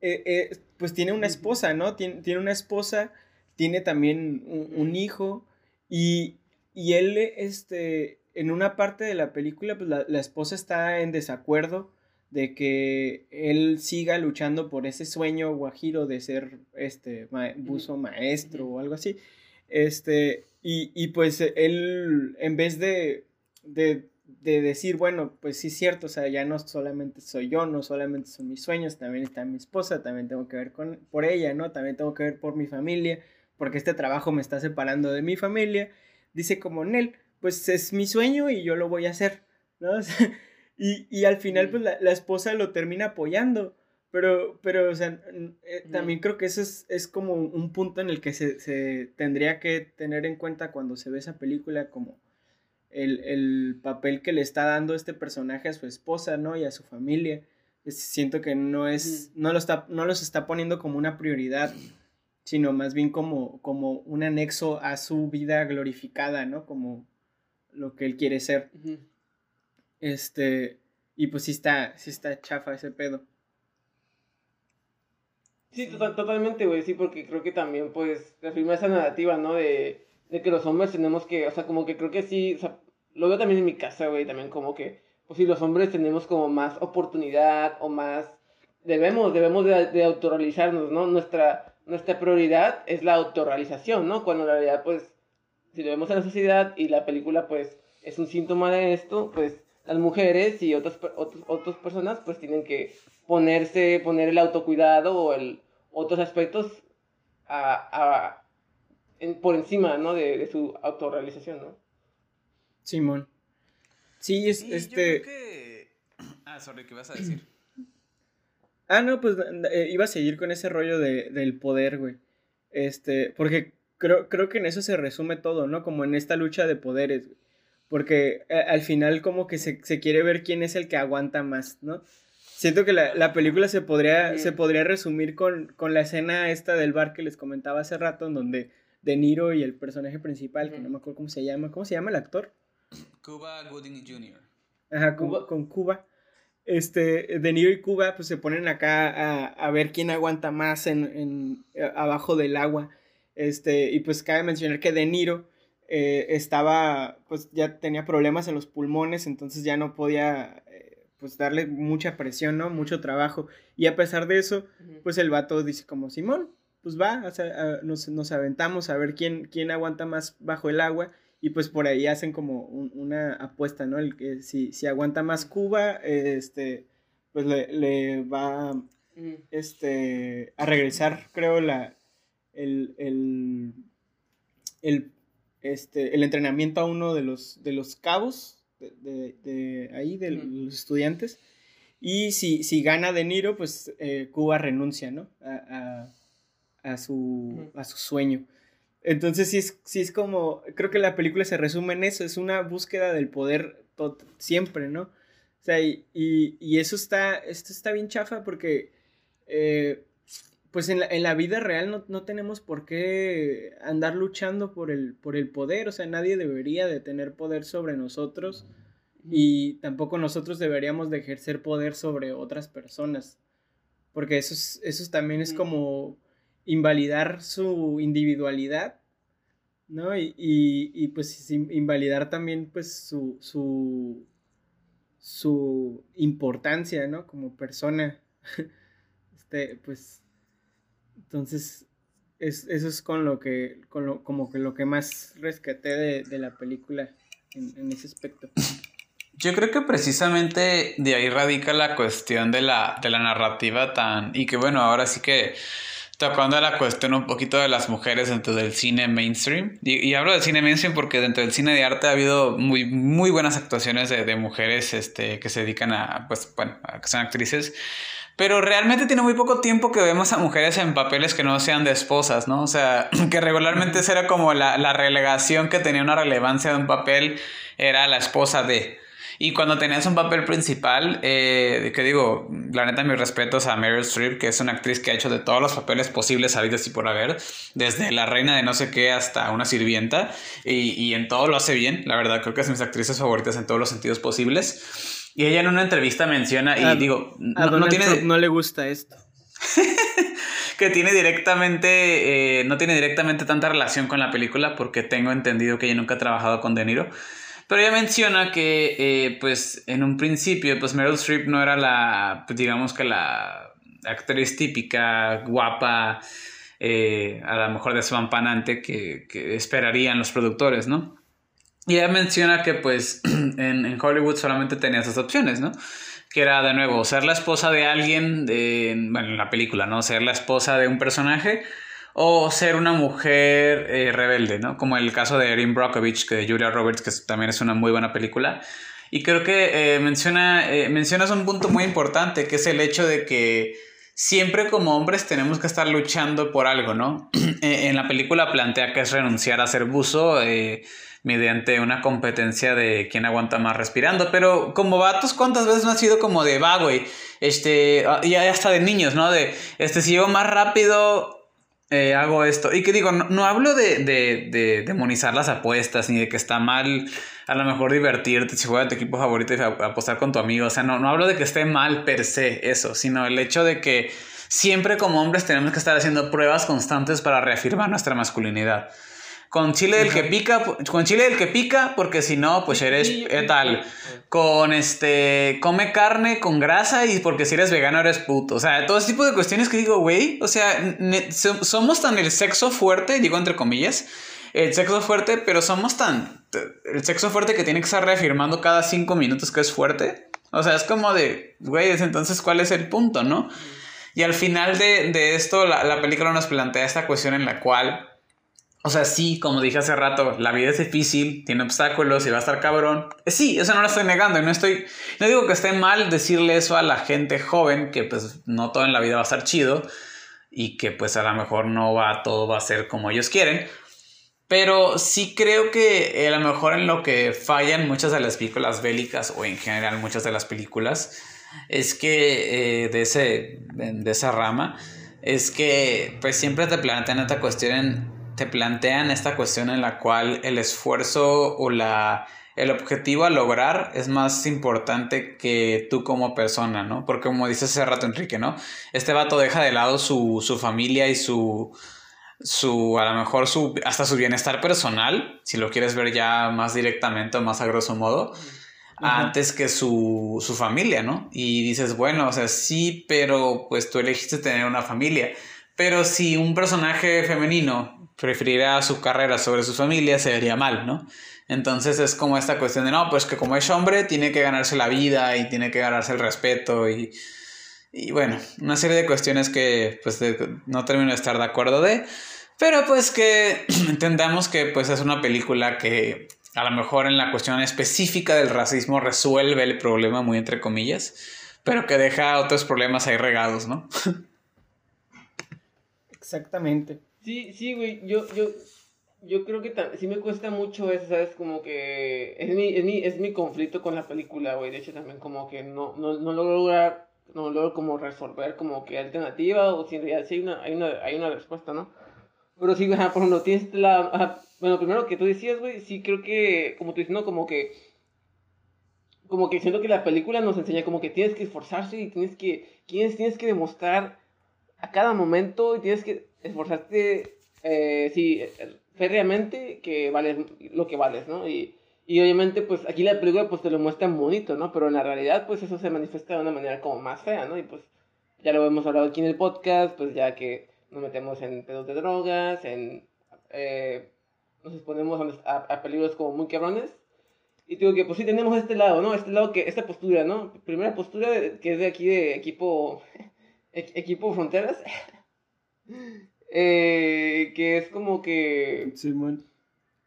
eh, eh, pues tiene una esposa, ¿no? Tiene, tiene una esposa, tiene también un, un hijo y, y, él, este, en una parte de la película, pues la, esposa está en desacuerdo de que él siga luchando por ese sueño guajiro de ser este buzo maestro o algo así. Este, y, y pues él, en vez de, de, de, decir, bueno, pues sí es cierto, o sea, ya no solamente soy yo, no solamente son mis sueños, también está mi esposa, también tengo que ver con, por ella, ¿no? También tengo que ver por mi familia, porque este trabajo me está separando de mi familia. Dice como, Nel, pues es mi sueño y yo lo voy a hacer, ¿no? y, y, al final, pues la, la, esposa lo termina apoyando. Pero, pero, o sea, eh, también creo que eso es, es, como un punto en el que se, se, tendría que tener en cuenta cuando se ve esa película como el, el, papel que le está dando este personaje a su esposa, ¿no? Y a su familia. siento que no es, no, lo está, no los está poniendo como una prioridad, sino más bien como, como un anexo a su vida glorificada, ¿no? Como lo que él quiere ser. Este, y pues sí está, sí está chafa ese pedo. Sí, totalmente, güey, sí, porque creo que también, pues, reafirma esa narrativa, ¿no? De, de que los hombres tenemos que, o sea, como que creo que sí, o sea, lo veo también en mi casa, güey, también como que, pues sí, los hombres tenemos como más oportunidad o más, debemos, debemos de, de autorrealizarnos, ¿no? Nuestra, nuestra prioridad es la autorrealización, ¿no? Cuando en realidad, pues, si lo vemos en la sociedad y la película, pues, es un síntoma de esto, pues, las mujeres y otras, otras personas, pues, tienen que ponerse, poner el autocuidado o el, otros aspectos a, por encima, ¿no? De, su autorrealización, ¿no? Simón. Sí, es este... Ah, sorry, ¿qué vas a decir? ah, no, pues eh, iba a seguir con ese rollo de, del poder, güey. Este, porque creo, creo que en eso se resume todo, ¿no? Como en esta lucha de poderes, Porque eh, al final como que se, se, quiere ver quién es el que aguanta más, ¿no? Siento que la, la película se podría, se podría resumir con, con, la escena esta del bar que les comentaba hace rato, en donde De Niro y el personaje principal, que no me acuerdo cómo se llama, ¿cómo se llama el actor? Cuba Gooding Jr. Ajá, con Cuba. Con Cuba. Este, De Niro y Cuba pues se ponen acá a, a ver quién aguanta más en, en, abajo del agua. Este, y pues cabe mencionar que De Niro eh, estaba, pues ya tenía problemas en los pulmones, entonces ya no podía eh, pues darle mucha presión, ¿no? Mucho trabajo. Y a pesar de eso, pues el vato dice como, Simón, pues va, o sea, nos, nos, aventamos a ver quién, quién aguanta más bajo el agua y pues por ahí hacen como una apuesta, ¿no? El que si, si aguanta más Cuba, este, pues le, le va este, a regresar, creo, la, el, el, el, este, el entrenamiento a uno de los, de los cabos de, de, ahí, de los estudiantes. Y si, si gana De Niro, pues eh, Cuba renuncia, ¿no? A, a, a su, a su sueño. Entonces sí es, sí es como, creo que la película se resume en eso, es una búsqueda del poder siempre, ¿no? O sea, y, y, eso está, esto está bien chafa porque, eh, pues en la, en la, vida real no, no, tenemos por qué andar luchando por el, por el poder, o sea, nadie debería de tener poder sobre nosotros y tampoco nosotros deberíamos de ejercer poder sobre otras personas, porque eso, es, eso también es como invalidar su individualidad, ¿no? Y, y, pues invalidar también pues su, su, su importancia, ¿no? Como persona. este, pues, entonces, es, eso es con lo que, con lo, como que lo que más rescaté de, de la película en, en, ese aspecto. Yo creo que precisamente de ahí radica la cuestión de la, de la narrativa tan, y que bueno, ahora sí que tocando la cuestión un poquito de las mujeres dentro del cine mainstream. Y, hablo del cine mainstream porque dentro del cine de arte ha habido muy, muy buenas actuaciones de, de mujeres este, que se dedican a, pues, bueno, a que son actrices. Pero realmente tiene muy poco tiempo que vemos a mujeres en papeles que no sean de esposas, ¿no? O sea, que regularmente era como la, la relegación que tenía una relevancia de un papel, era la esposa de. Y cuando tenías un papel principal, eh, que digo, la neta, mis respetos a Meryl Streep, que es una actriz que ha hecho de todos los papeles posibles habidos y por haber, desde la reina de no sé qué hasta una sirvienta, y, y en todo lo hace bien, la verdad, creo que es mis actrices favoritas en todos los sentidos posibles. Y ella en una entrevista menciona, y digo, no, tiene... no le gusta esto. que tiene directamente, eh, no tiene directamente tanta relación con la película, porque tengo entendido que ella nunca ha trabajado con De Niro. Pero ella menciona que, eh, pues, en un principio, pues Meryl Streep no era la, pues, digamos que la actriz típica, guapa, eh, a lo mejor despampanante que, que esperarían los productores, ¿no? Y ella menciona que, pues, en, Hollywood solamente tenía esas opciones, ¿no? que era de nuevo ser la esposa de alguien, de, bueno, en la película, ¿no? Ser la esposa de un personaje o ser una mujer eh, rebelde, ¿no? Como el caso de Erin Brockovich, que de Julia Roberts, que también es una muy buena película. Y creo que eh, menciona, eh, mencionas un punto muy importante, que es el hecho de que siempre como hombres tenemos que estar luchando por algo, ¿no? en la película plantea que es renunciar a ser buzo mediante una competencia de quién aguanta más respirando, pero como vatos, ¿cuántas veces no ha sido como de va, güey? Este, ah, y hasta de niños, ¿no? De, este, si yo más rápido, eh, hago esto. Y que digo, no, hablo de, de, demonizar las apuestas, ni de que está mal a lo mejor divertirte si juega tu equipo favorito y apostar con tu amigo. O sea, no, no hablo de que esté mal per se eso, sino el hecho de que siempre como hombres tenemos que estar haciendo pruebas constantes para reafirmar nuestra masculinidad. Con chile del que pica, con chile del que pica, porque si no, pues eres tal. Con este, come carne con grasa y porque si eres vegano eres puto. O sea, todo ese tipo de cuestiones que digo, güey, o sea, somos tan el sexo fuerte, digo entre comillas, el sexo fuerte, pero somos tan, el sexo fuerte que tiene que estar reafirmando cada cinco minutos que es fuerte. O sea, es como de, güey, entonces, ¿cuál es el punto, no? Y al final de, de esto, la, la película nos plantea esta cuestión en la cual o sea, sí, como dije hace rato, la vida es difícil, tiene obstáculos y va a estar cabrón. Eh, sí, eso no lo estoy negando y no estoy, no digo que esté mal decirle eso a la gente joven, que pues no todo en la vida va a estar chido y que pues a lo mejor no va, todo va a ser como ellos quieren. Pero sí creo que eh, a lo mejor en lo que fallan muchas de las películas bélicas o en general muchas de las películas es que eh, de, ese, de esa rama es que pues siempre te plantean esta cuestión en te plantean esta cuestión en la cual el esfuerzo o la, el objetivo a lograr es más importante que tú como persona, ¿no? Porque como dice hace rato Enrique, ¿no? Este vato deja de lado su, su familia y su, su, a lo mejor su, hasta su bienestar personal, si lo quieres ver ya más directamente o más a grosso modo, antes que su, su familia, ¿no? Y dices, bueno, o sea, sí, pero pues tú elegiste tener una familia. Pero si un personaje femenino preferirá su carrera sobre su familia, se vería mal, ¿no? Entonces es como esta cuestión de, no, pues que como es hombre, tiene que ganarse la vida y tiene que ganarse el respeto y, y bueno, una serie de cuestiones que pues no termino de estar de acuerdo de, pero pues que entendamos que pues es una película que a lo mejor en la cuestión específica del racismo resuelve el problema muy entre comillas, pero que deja otros problemas ahí regados, ¿no? Exactamente. Sí, sí, güey, yo, yo, yo creo que sí me cuesta mucho eso, ¿sabes? Como que es mi, es mi, es mi conflicto con la película, güey. De hecho, también como que no, no, no logro lograr, no logro como resolver como que alternativa o si en una, hay una, hay una respuesta, ¿no? Pero sí, güey, por ejemplo, tienes la... bueno, primero que tú decías, güey, sí creo que, como tú dices, ¿no? Como que... Como que siento que la película nos enseña como que tienes que esforzarse y tienes que... Tienes, tienes que demostrar a cada momento y tienes que esforzarte, eh, sí, férreamente que vales lo que vales, ¿no? Y, y obviamente, pues aquí la película pues te lo muestra bonito, ¿no? Pero en la realidad, pues eso se manifiesta de una manera como más fea, ¿no? Y pues ya lo hemos hablado aquí en el podcast, pues ya que nos metemos en pedos de drogas, en... Eh, nos exponemos a, a, peligros como muy cabrones. Y digo que pues sí tenemos este lado, ¿no? Este lado que, esta postura, ¿no? Primera postura que es de aquí de equipo, equipo fronteras. Eh, que es como que... Sí, bueno.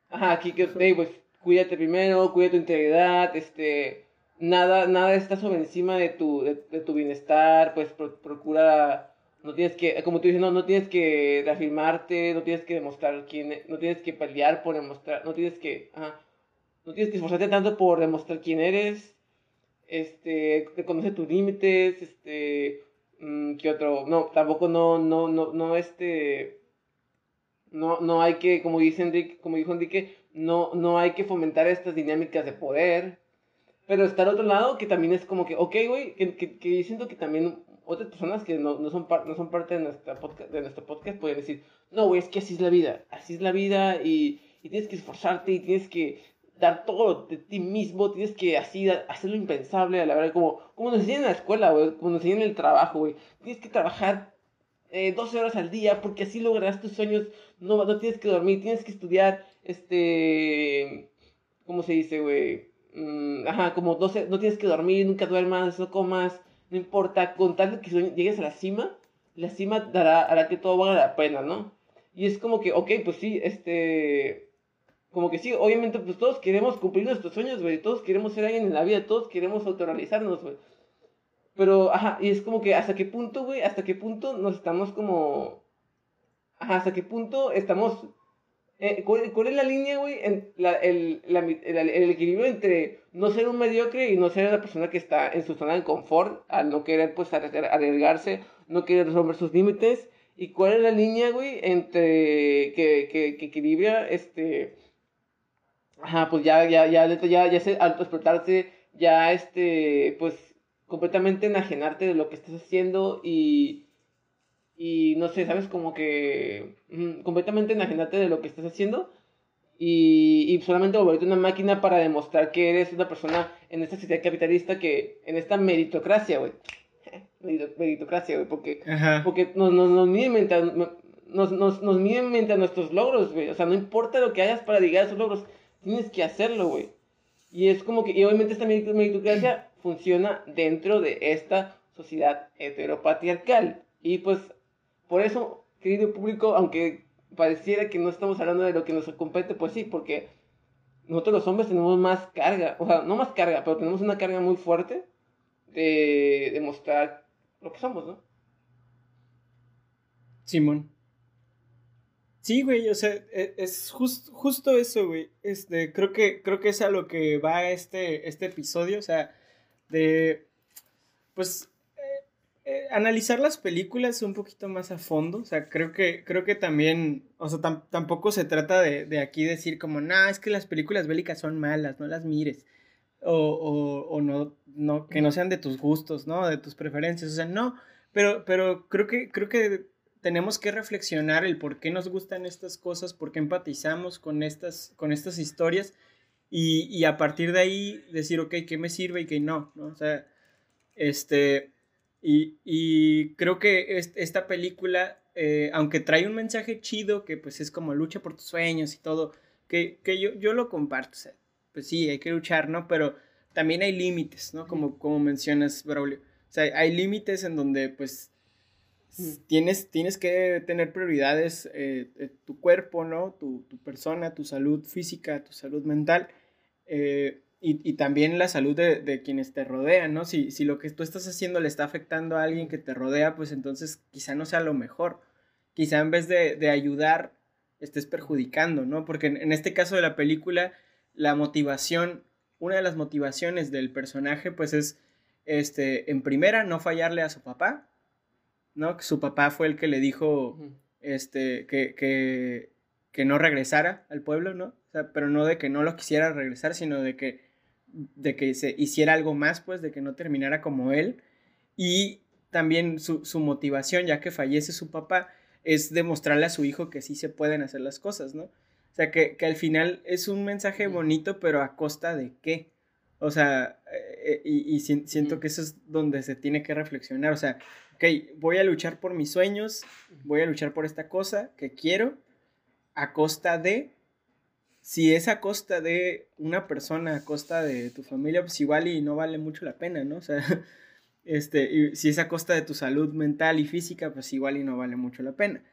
Ajá, aquí que, pues, cuídate primero, cuida tu integridad, este... Nada, nada está sobre encima de tu, de, tu bienestar, pues procura no tienes que, como tú dices, no, no tienes que reafirmarte, no tienes que demostrar quién, e, no tienes que pelear por demostrar, no tienes que, ajá, no tienes que esforzarte tanto por demostrar quién eres, este, reconoce tus límites, este, ¿Qué otro? No, tampoco no, no, no, no, este, no, no hay que, como dice Enrique, como dijo Enrique, no, no hay que fomentar estas dinámicas de poder. Pero está al otro lado que también es como que, ok, güey, que, que, que siento que también otras personas que no, no, son, no son parte de, nuestra podcast, de nuestro podcast pueden decir, no, güey, es que así es la vida, así es la vida y, y tienes que esforzarte y tienes que dar todo de ti mismo, tienes que así hacer lo impensable, a la verdad, como, como nos enseñan en la escuela, güey, como nos enseñan en el trabajo, güey. Tienes que trabajar eh, 12 horas al día porque así lograrás tus sueños, no, no tienes que dormir, tienes que estudiar, este, ¿cómo se dice, güey? Mm, ajá, como 12, no tienes que dormir, nunca duermas, no comas, no importa, con tal que llegues a la cima, la cima dará, hará que todo valga la pena, ¿no? Y es como que, ok, pues sí, este como que sí, obviamente, pues todos queremos cumplir nuestros sueños, güey. Todos queremos ser alguien en la vida, todos queremos autorrealizarnos, güey. Pero, ajá, y es como que hasta qué punto, güey, hasta qué punto nos estamos como. Ajá, hasta qué punto estamos. Eh, ¿cuál, es la línea, güey? El, la, el, equilibrio entre no ser un mediocre y no ser la persona que está en su zona de confort, al no querer, pues, arriesgarse, no querer romper sus límites. ¿Y cuál es la línea, güey, entre que, que, que equilibra este Ajá, pues ya, ya, ya, ya, ya se autoexplotarse, ya este, pues completamente enajenarte de lo que estás haciendo y, y no sé, sabes, como que completamente enajenarte de lo que estás haciendo y, y solamente volverte una máquina para demostrar que eres una persona en esta sociedad capitalista que, en esta meritocracia, güey. meritocracia, güey, porque, porque nos, nos, nos miden mientras, nos, nos, nos miden mientras nuestros logros, güey. O sea, no importa lo que hagas para llegar a esos logros, Tienes que hacerlo, güey. Y es como que, y obviamente esta meritocracia funciona dentro de esta sociedad heteropatriarcal. Y pues, por eso, querido público, aunque pareciera que no estamos hablando de lo que nos compete, pues sí, porque nosotros los hombres tenemos más carga, o sea, no más carga, pero tenemos una carga muy fuerte de demostrar lo que somos, ¿no? Simón. Sí, güey, o sea, e, es justo eso, güey. Este, creo que, creo que es a lo que va este, este episodio, o sea, de, pues, eh, eh, analizar las películas un poquito más a fondo, o sea, creo que, creo que también, o sea, tampoco se trata de, de aquí decir como, nah, es que las películas bélicas son malas, no las mires, o, o, o no, no, que no sean de tus gustos, ¿no? De tus preferencias, o sea, no, pero, pero creo que, creo que tenemos que reflexionar el por qué nos gustan estas cosas, por qué empatizamos con estas, con estas historias y, a partir de ahí decir, ok, ¿qué me sirve y qué no? ¿no? O sea, este, y, creo que esta película, eh, aunque trae un mensaje chido, que pues es como lucha por tus sueños y todo, que, yo, yo lo comparto, o sea, pues sí, hay que luchar, ¿no? Pero también hay límites, ¿no? Como, como mencionas, Braulio. O sea, hay límites en donde pues tienes, tienes que tener prioridades, eh, eh, tu cuerpo, ¿no? Tu, persona, tu salud física, tu salud mental eh, y, también la salud de, quienes te rodean, ¿no? Si, si lo que tú estás haciendo le está afectando a alguien que te rodea, pues entonces quizá no sea lo mejor. Quizá en vez de, ayudar, estés perjudicando, ¿no? Porque en, en este caso de la película, la motivación, una de las motivaciones del personaje, pues es, este, en primera, no fallarle a su papá, ¿no? Que su papá fue el que le dijo este, que, que, que, no regresara al pueblo, ¿no? O sea, pero no de que no lo quisiera regresar, sino de que, de que se hiciera algo más, pues, de que no terminara como él. Y también su, su motivación, ya que fallece su papá, es demostrarle a su hijo que sí se pueden hacer las cosas, ¿no? O sea, que, que al final es un mensaje bonito, pero a costa de qué. O sea, eh, y, y, siento que eso es donde se tiene que reflexionar. O sea, ok, voy a luchar por mis sueños, voy a luchar por esta cosa que quiero a costa de, si es a costa de una persona, a costa de tu familia, pues igual y no vale mucho la pena, ¿no? O sea, este, si es a costa de tu salud mental y física, pues igual y no vale mucho la pena.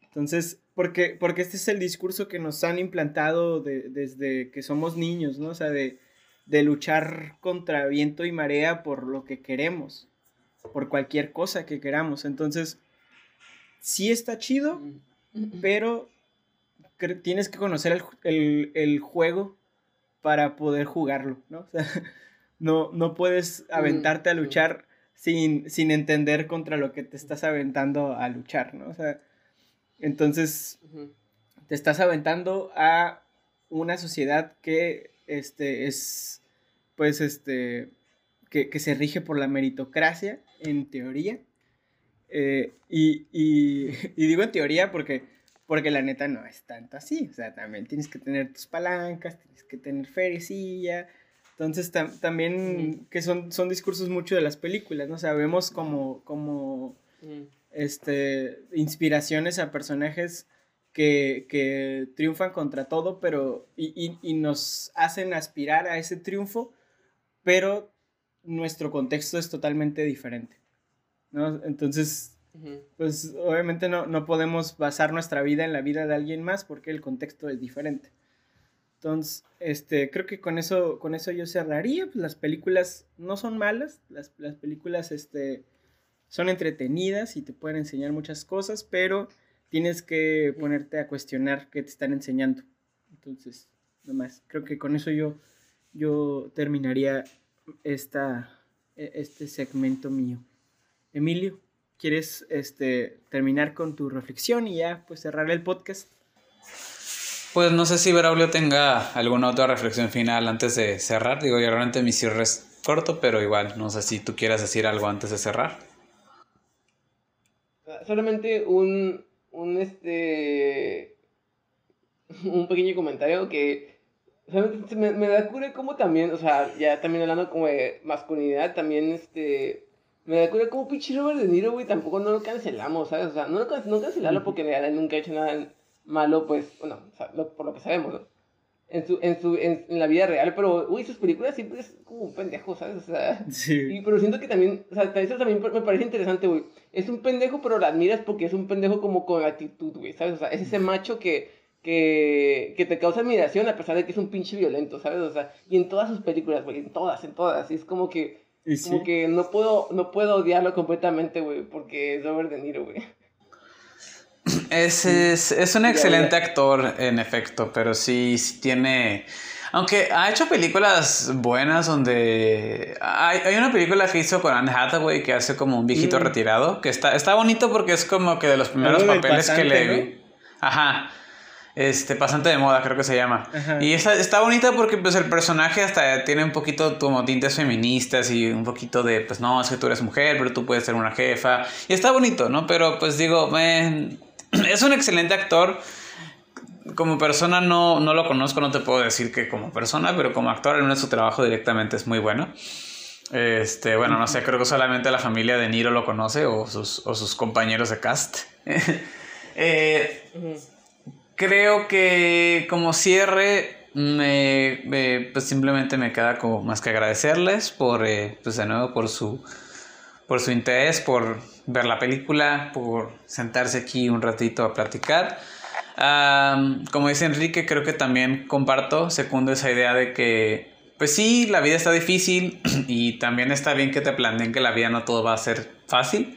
Entonces, porque, porque este es el discurso que nos han implantado desde que somos niños, ¿no? O sea, de, de luchar contra viento y marea por lo que queremos por cualquier cosa que queramos. Entonces, sí está chido, pero tienes que conocer el, juego para poder jugarlo, ¿no? O sea, no, no puedes aventarte a luchar sin, sin entender contra lo que te estás aventando a luchar, ¿no? O sea, entonces te estás aventando a una sociedad que este, es, pues, este, que, que se rige por la meritocracia en teoría. Eh, y, y, digo en teoría porque porque la neta no es tanto así, o sea, también tienes que tener tus palancas, tienes que tener ferecilla, entonces también que son, son discursos mucho de las películas, ¿no? O sea, vemos como, como este, inspiraciones a personajes que, que, triunfan contra todo, pero y, y, y, nos hacen aspirar a ese triunfo, pero nuestro contexto es totalmente diferente, ¿no? Entonces, pues obviamente no, no podemos basar nuestra vida en la vida de alguien más porque el contexto es diferente. Entonces, este, creo que con eso, con eso yo cerraría. Pues las películas no son malas, las, las, películas este, son entretenidas y te pueden enseñar muchas cosas, pero tienes que ponerte a cuestionar qué te están enseñando. Entonces, nomás, creo que con eso yo, yo terminaría esta, e, este segmento mío. Emilio, ¿quieres este, terminar con tu reflexión y ya pues cerrar el podcast? Pues no sé si Braulio tenga alguna otra reflexión final antes de cerrar. Digo, ya realmente mi cierre es corto, pero igual, no sé si tú quieras decir algo antes de cerrar. Solamente un, un este, un pequeño comentario que me, me, da cura como también, o sea, ya también hablando como de masculinidad, también este, me da cura como pinche Robert De Niro, güey, tampoco no lo cancelamos, ¿sabes? O sea, no, lo, no cancelarlo porque nunca ha hecho nada malo, pues, bueno, por lo que sabemos, ¿no? En, su, en, su, en, la vida real, pero, uy, sus películas siempre es como un pendejo, ¿sabes? O sea, sí. Y, pero siento que también, o sea, eso también me parece interesante, güey. Es un pendejo, pero la admiras porque es un pendejo como con actitud, güey, ¿sabes? O sea, es ese macho que, que, que te causa admiración a pesar de que es un pinche violento, ¿sabes? O sea, y en todas sus películas, güey, en todas, en todas. Y es como que, como que no puedo, no puedo odiarlo completamente, güey, porque es Robert De Niro, güey. Es, es, es un excelente actor, en efecto, pero sí, sí, tiene... Aunque ha hecho películas buenas donde... Hay, hay, una película que hizo con Anne Hathaway que hace como un viejito mm. retirado, que está, está bonito porque es como que de los primeros papeles que le vi. Ajá. Este, pasante de moda, creo que se llama. Y está, está bonita porque pues el personaje hasta tiene un poquito como tintes feministas y un poquito de, pues no, es que tú eres mujer, pero tú puedes ser una jefa. Y está bonito, ¿no? Pero pues digo, me es un excelente actor. Como persona no, no lo conozco, no te puedo decir que como persona, pero como actor en su trabajo directamente es muy bueno. Este, bueno, no sé, creo que solamente la familia de Niro lo conoce o sus, o sus compañeros de cast. eh, creo que como cierre, me, pues simplemente me queda como más que agradecerles por, eh, pues de nuevo, por su, por su interés, por ver la película, por sentarse aquí un ratito a platicar. como dice Enrique, creo que también comparto, segundo esa idea de que, pues sí, la vida está difícil y también está bien que te planteen que la vida no todo va a ser fácil.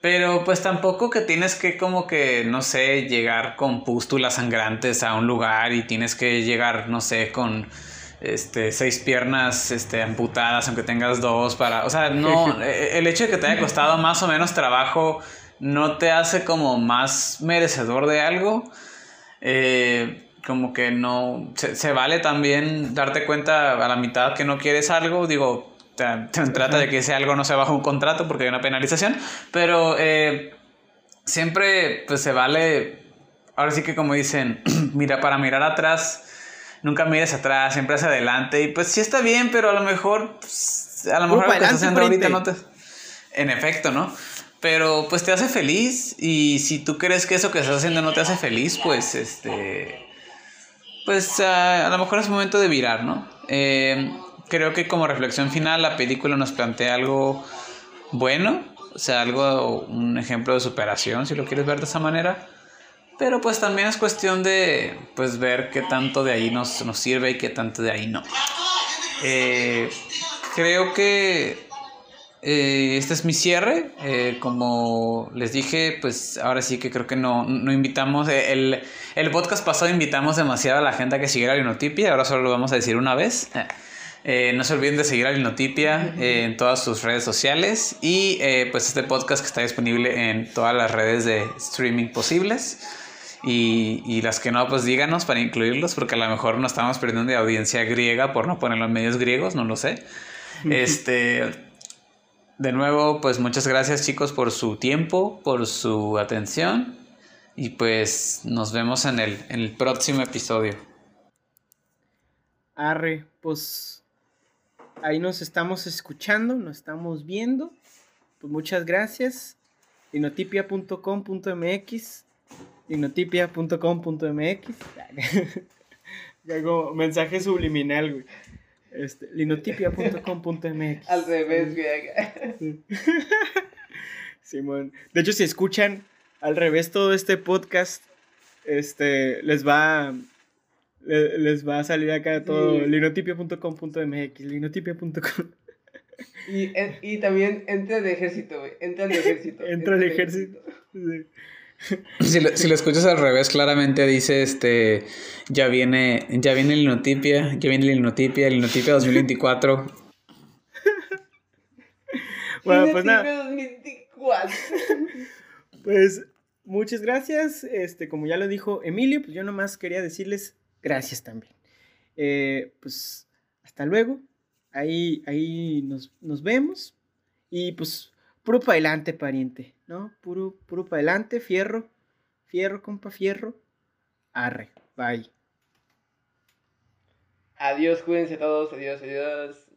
Pero pues tampoco que tienes que como que, no sé, llegar con pústulas sangrantes a un lugar y tienes que llegar, no sé, con este, seis piernas este, amputadas, aunque tengas dos, para... O sea, no, e, el hecho de que te haya costado más o menos trabajo no te hace como más merecedor de algo. Eh, como que no... Se, vale también darte cuenta a la mitad que no quieres algo, digo, trata de que ese algo no se bajo un contrato porque hay una penalización, pero eh, siempre pues se vale, ahora sí que como dicen, mira, para mirar atrás nunca mires atrás, siempre hacia adelante. Y pues sí está bien, pero a lo mejor, pues, a lo mejor lo que estás haciendo ahorita no te. En efecto, ¿no? Pero pues te hace feliz. Y si tú crees que eso que estás haciendo no te hace feliz, pues este. Pues a lo mejor es momento de virar, ¿no? Eh, creo que como reflexión final, la película nos plantea algo bueno. O sea, algo, un ejemplo de superación, si lo quieres ver de esa manera. Pero pues también es cuestión de pues ver qué tanto de ahí nos, nos sirve y qué tanto de ahí no. Eh, creo que eh, este es mi cierre. Eh, como les dije, pues ahora sí que creo que no, no invitamos. El, el, podcast pasado invitamos demasiado a la gente a que siguiera Linotipia. Ahora solo lo vamos a decir una vez. No se olviden de seguir a Linotipia en todas sus redes sociales. Y pues este podcast que está disponible en todas las redes de streaming posibles. Y, y, las que no, pues díganos para incluirlos, porque a lo mejor no estamos perdiendo de audiencia griega por no ponerlo en medios griegos, no lo sé. Este, de nuevo, pues muchas gracias chicos por su tiempo, por su atención. Y pues nos vemos en el, en el próximo episodio. Arre, pues ahí nos estamos escuchando, nos estamos viendo. Pues muchas gracias. Inotipia.com.mx Inotipia.com.mx Hago mensaje subliminal, güey. Este, linotipia.com.mx Al revés, güey. Simón. De hecho, si escuchan al revés todo este podcast, este, les va les va a salir acá todo linotipia.com.mx, linotipia.com. Y, y también entra al ejército, güey. Entra al ejército. entra al ejército. Si lo, si lo, escuchas al revés, claramente dice este ya viene, ya viene el Linotipia, ya viene el Linotipia, el Linotipia 2024. bueno, pues nada. 2024. Pues muchas gracias. Este, como ya lo dijo Emilio, pues yo nomás quería decirles gracias también. Eh, pues hasta luego. Ahí, ahí nos, nos vemos. Y pues, puro para adelante, pariente, ¿no? Puro, puro para adelante, fierro. Fierro, compa, fierro. Arre, bye. Adiós, cuídense todos. Adiós, adiós.